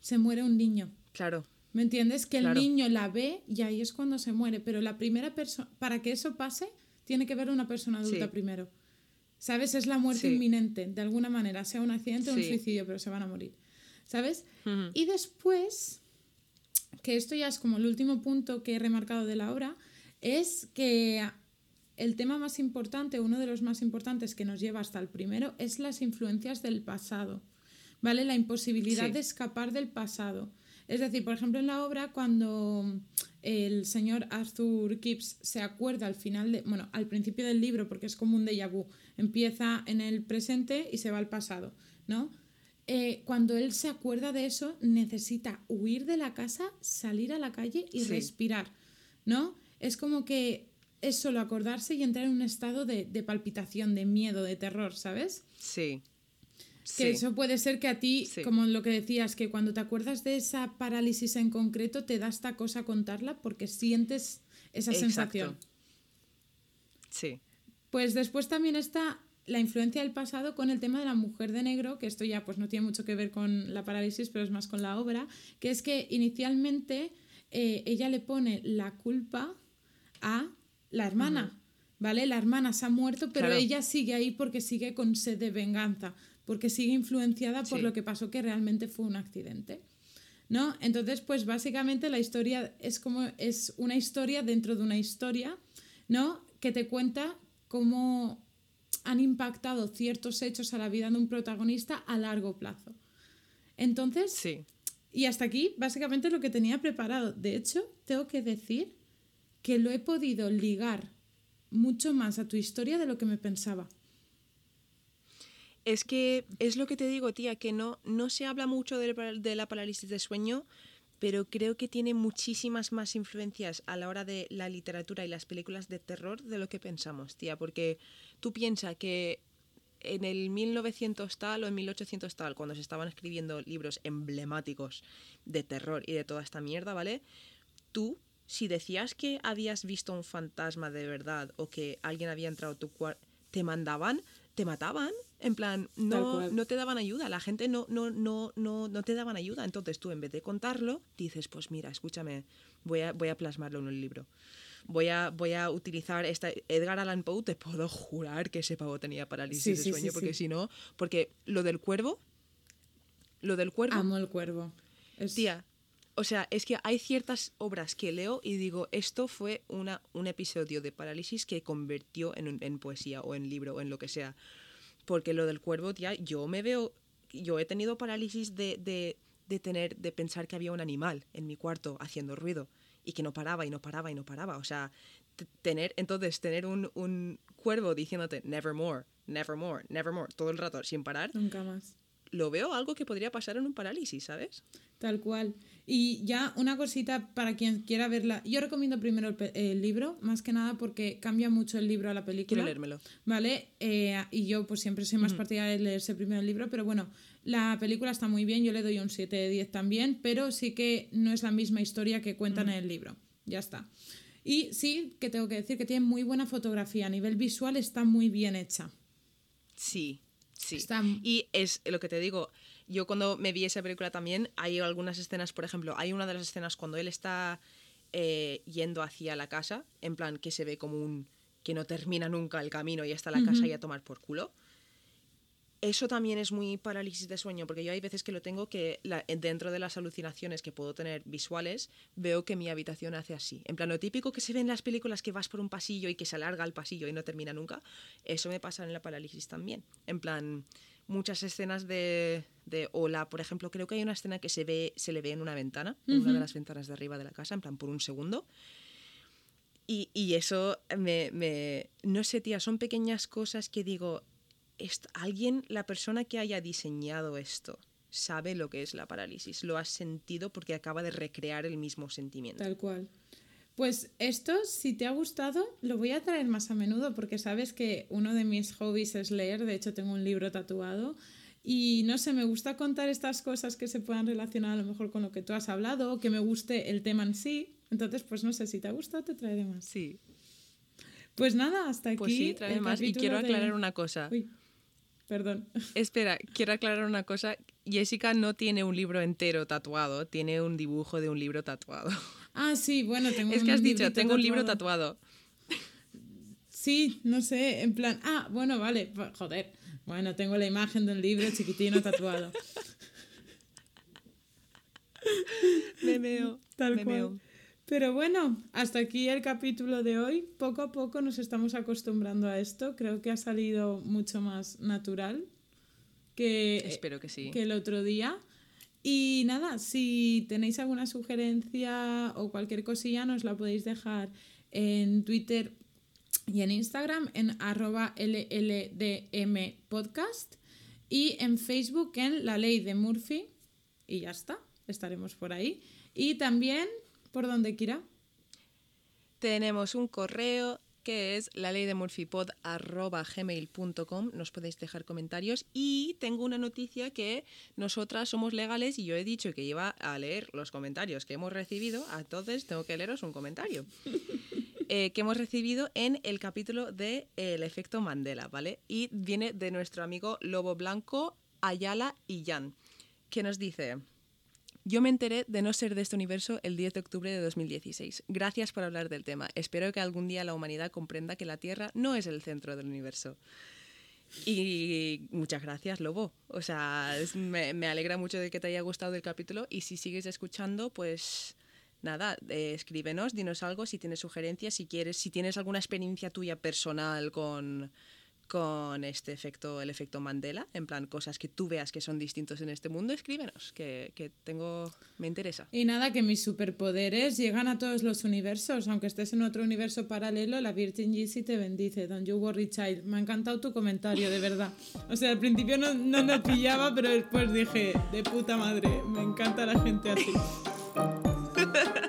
se muere un niño. Claro, ¿Me entiendes? Que Claro. el niño la ve y ahí es cuando se muere. Pero la primera persona, para que eso pase, tiene que ver una persona adulta Sí. primero. ¿Sabes? Es la muerte Sí. inminente, de alguna manera, sea un accidente o un suicidio, pero se van a morir. ¿Sabes? Y después, que esto ya es como el último punto que he remarcado de la obra, es que el tema más importante, uno de los más importantes que nos lleva hasta el primero, es las influencias del pasado. ¿Vale? La imposibilidad Sí. de escapar del pasado. Es decir, por ejemplo, en la obra, cuando el señor Arthur Kipps se acuerda al final de, bueno, al principio del libro, porque es como un déjà vu, empieza en el presente y se va al pasado, ¿no? Eh, cuando él se acuerda de eso, necesita huir de la casa, salir a la calle y Sí. respirar, ¿no? Es como que es solo acordarse y entrar en un estado de, de palpitación, de miedo, de terror, ¿sabes? sí. Que Sí. eso puede ser que a ti, Sí. como lo que decías, que cuando te acuerdas de esa parálisis en concreto, te da esta cosa contarla porque sientes esa Exacto. sensación. Sí. Pues después también está la influencia del pasado con el tema de la mujer de negro, que esto ya pues no tiene mucho que ver con la parálisis, pero es más con la obra, que es que inicialmente eh, ella le pone la culpa a la hermana, ¿vale? La hermana se ha muerto, pero Claro. ella sigue ahí porque sigue con sed de venganza, porque sigue influenciada por Sí. lo que pasó que realmente fue un accidente. ¿No? Entonces, pues básicamente la historia es como es una historia dentro de una historia, ¿no? Que te cuenta cómo han impactado ciertos hechos a la vida de un protagonista a largo plazo. Entonces, Sí. y hasta aquí, básicamente lo que tenía preparado. De hecho, tengo que decir que lo he podido ligar mucho más a tu historia de lo que me pensaba. Es que es lo que te digo, tía, que no, no se habla mucho de, la- parálisis de sueño, pero creo que tiene muchísimas más influencias a la hora de la literatura y las películas de terror de lo que pensamos, tía, porque tú piensas que en el 1900 tal o en 1800 tal, cuando se estaban escribiendo libros emblemáticos de terror y de toda esta mierda, ¿vale? tú, si decías que habías visto un fantasma de verdad o que alguien había entrado a tu cuarto, te mandaban, te mataban. En plan, no, no te daban ayuda. La gente no, no, no, no, no te daban ayuda. Entonces tú, en vez de contarlo, dices, pues mira, escúchame, voy a, voy a plasmarlo en un libro. Voy a, voy a utilizar esta. Edgar Allan Poe, te puedo jurar que ese pavo tenía parálisis Sí, de sí, sueño, sí, porque si no. Porque lo del cuervo. Lo del cuervo. Amo el cuervo. Es- Tía, o sea, es que hay ciertas obras que leo y digo, esto fue una, un episodio de parálisis que convirtió en, en poesía o en libro o en lo que sea. Porque lo del cuervo, tía, yo me veo, yo he tenido parálisis de, de, de tener, de pensar que había un animal en mi cuarto haciendo ruido y que no paraba y no paraba y no paraba. O sea, tener, entonces, tener un, un cuervo diciéndote nevermore, nevermore, nevermore, todo el rato sin parar, Nunca más. lo veo algo que podría pasar en un parálisis, ¿sabes? Tal cual. Y ya una cosita para quien quiera verla. Yo recomiendo primero el, libro, más que nada porque cambia mucho el libro a la película. Quiero leérmelo. ¿Vale? Eh, y yo pues siempre soy más partidaria de leerse primero el libro, pero bueno, la película está muy bien, yo le doy un 7 de 10 también, pero sí que no es la misma historia que cuentan en el libro. Ya está. Y sí que tengo que decir que tiene muy buena fotografía, a nivel visual está muy bien hecha. Sí, sí. Está- Y es lo que te digo. Yo cuando me vi esa película también, hay algunas escenas, por ejemplo, hay una de las escenas cuando él está eh, yendo hacia la casa, en plan que se ve como un que no termina nunca el camino y está la casa y a tomar por culo. Eso también es muy parálisis de sueño, porque yo hay veces que lo tengo que la- dentro de las alucinaciones que puedo tener visuales, veo que mi habitación hace así. En plan, lo típico que se ve en las películas que vas por un pasillo y que se alarga el pasillo y no termina nunca, eso me pasa en la parálisis también. En plan, muchas escenas de, de ola, por ejemplo, creo que hay una escena que se ve, se le ve en una ventana, en una de las ventanas de arriba de la casa, en plan por un segundo. Y, y eso me, me- No sé, tía, son pequeñas cosas que digo, est- alguien, la persona que haya diseñado esto, sabe lo que es la parálisis, lo ha sentido porque acaba de recrear el mismo sentimiento. Tal cual. Pues esto, si te ha gustado, lo voy a traer más a menudo porque sabes que uno de mis hobbies es leer, de hecho tengo un libro tatuado y no sé, me gusta contar estas cosas que se puedan relacionar a lo mejor con lo que tú has hablado o que me guste el tema en sí. Entonces, pues no sé, si te ha gustado te traeré más. Sí, Pues nada, hasta aquí. pues sí, trae más. Y quiero de- aclarar una cosa. Uy, perdón. Espera, quiero aclarar una cosa. Jessica no tiene un libro entero tatuado, tiene un dibujo de un libro tatuado. Ah, sí, bueno, tengo Es que un has dicho, tengo un libro tatuado. Sí, no sé, en plan, ah, bueno, vale, joder. Bueno, tengo la imagen del libro chiquitino tatuado. Me meo. Tal me cual. meo. Pero bueno, hasta aquí el capítulo de hoy. Poco a poco nos estamos acostumbrando a esto. Creo que ha salido mucho más natural que, Espero que sí. que el otro día. Y nada, si tenéis alguna sugerencia o cualquier cosilla, nos la podéis dejar en Twitter y en Instagram en arroba LLDM podcast y en Facebook en La Ley de Murphy. Y ya está, estaremos por ahí. Y también por donde quiera. Tenemos un correo que es la ley de gmail.com nos podéis dejar comentarios. Y tengo una noticia que nosotras somos legales y yo he dicho que iba a leer los comentarios que hemos recibido, entonces tengo que leeros un comentario. Eh, que hemos recibido en el capítulo de eh, El efecto Mandela, ¿vale? Y viene de nuestro amigo Lobo Blanco, Ayala y Jan, que nos dice... Yo me enteré de no ser de este universo el 10 de octubre de 2016. Gracias por hablar del tema. Espero que algún día la humanidad comprenda que la Tierra no es el centro del universo. Y muchas gracias, Lobo. O sea, me alegra mucho de que te haya gustado el capítulo y si sigues escuchando, pues nada, eh, escríbenos, dinos algo si tienes sugerencias, si quieres, si tienes alguna experiencia tuya personal con, con este efecto, el efecto Mandela, en plan cosas que tú veas que son distintos en este mundo, escríbenos, que, que tengo, me interesa. Y nada, que mis superpoderes llegan a todos los universos. Aunque estés en otro universo paralelo, la Virgin Yeezy te bendice. Don't you worry, child. Me ha encantado tu comentario, de verdad. O sea, al principio no, no me pillaba, pero después dije, de puta madre, me encanta la gente así.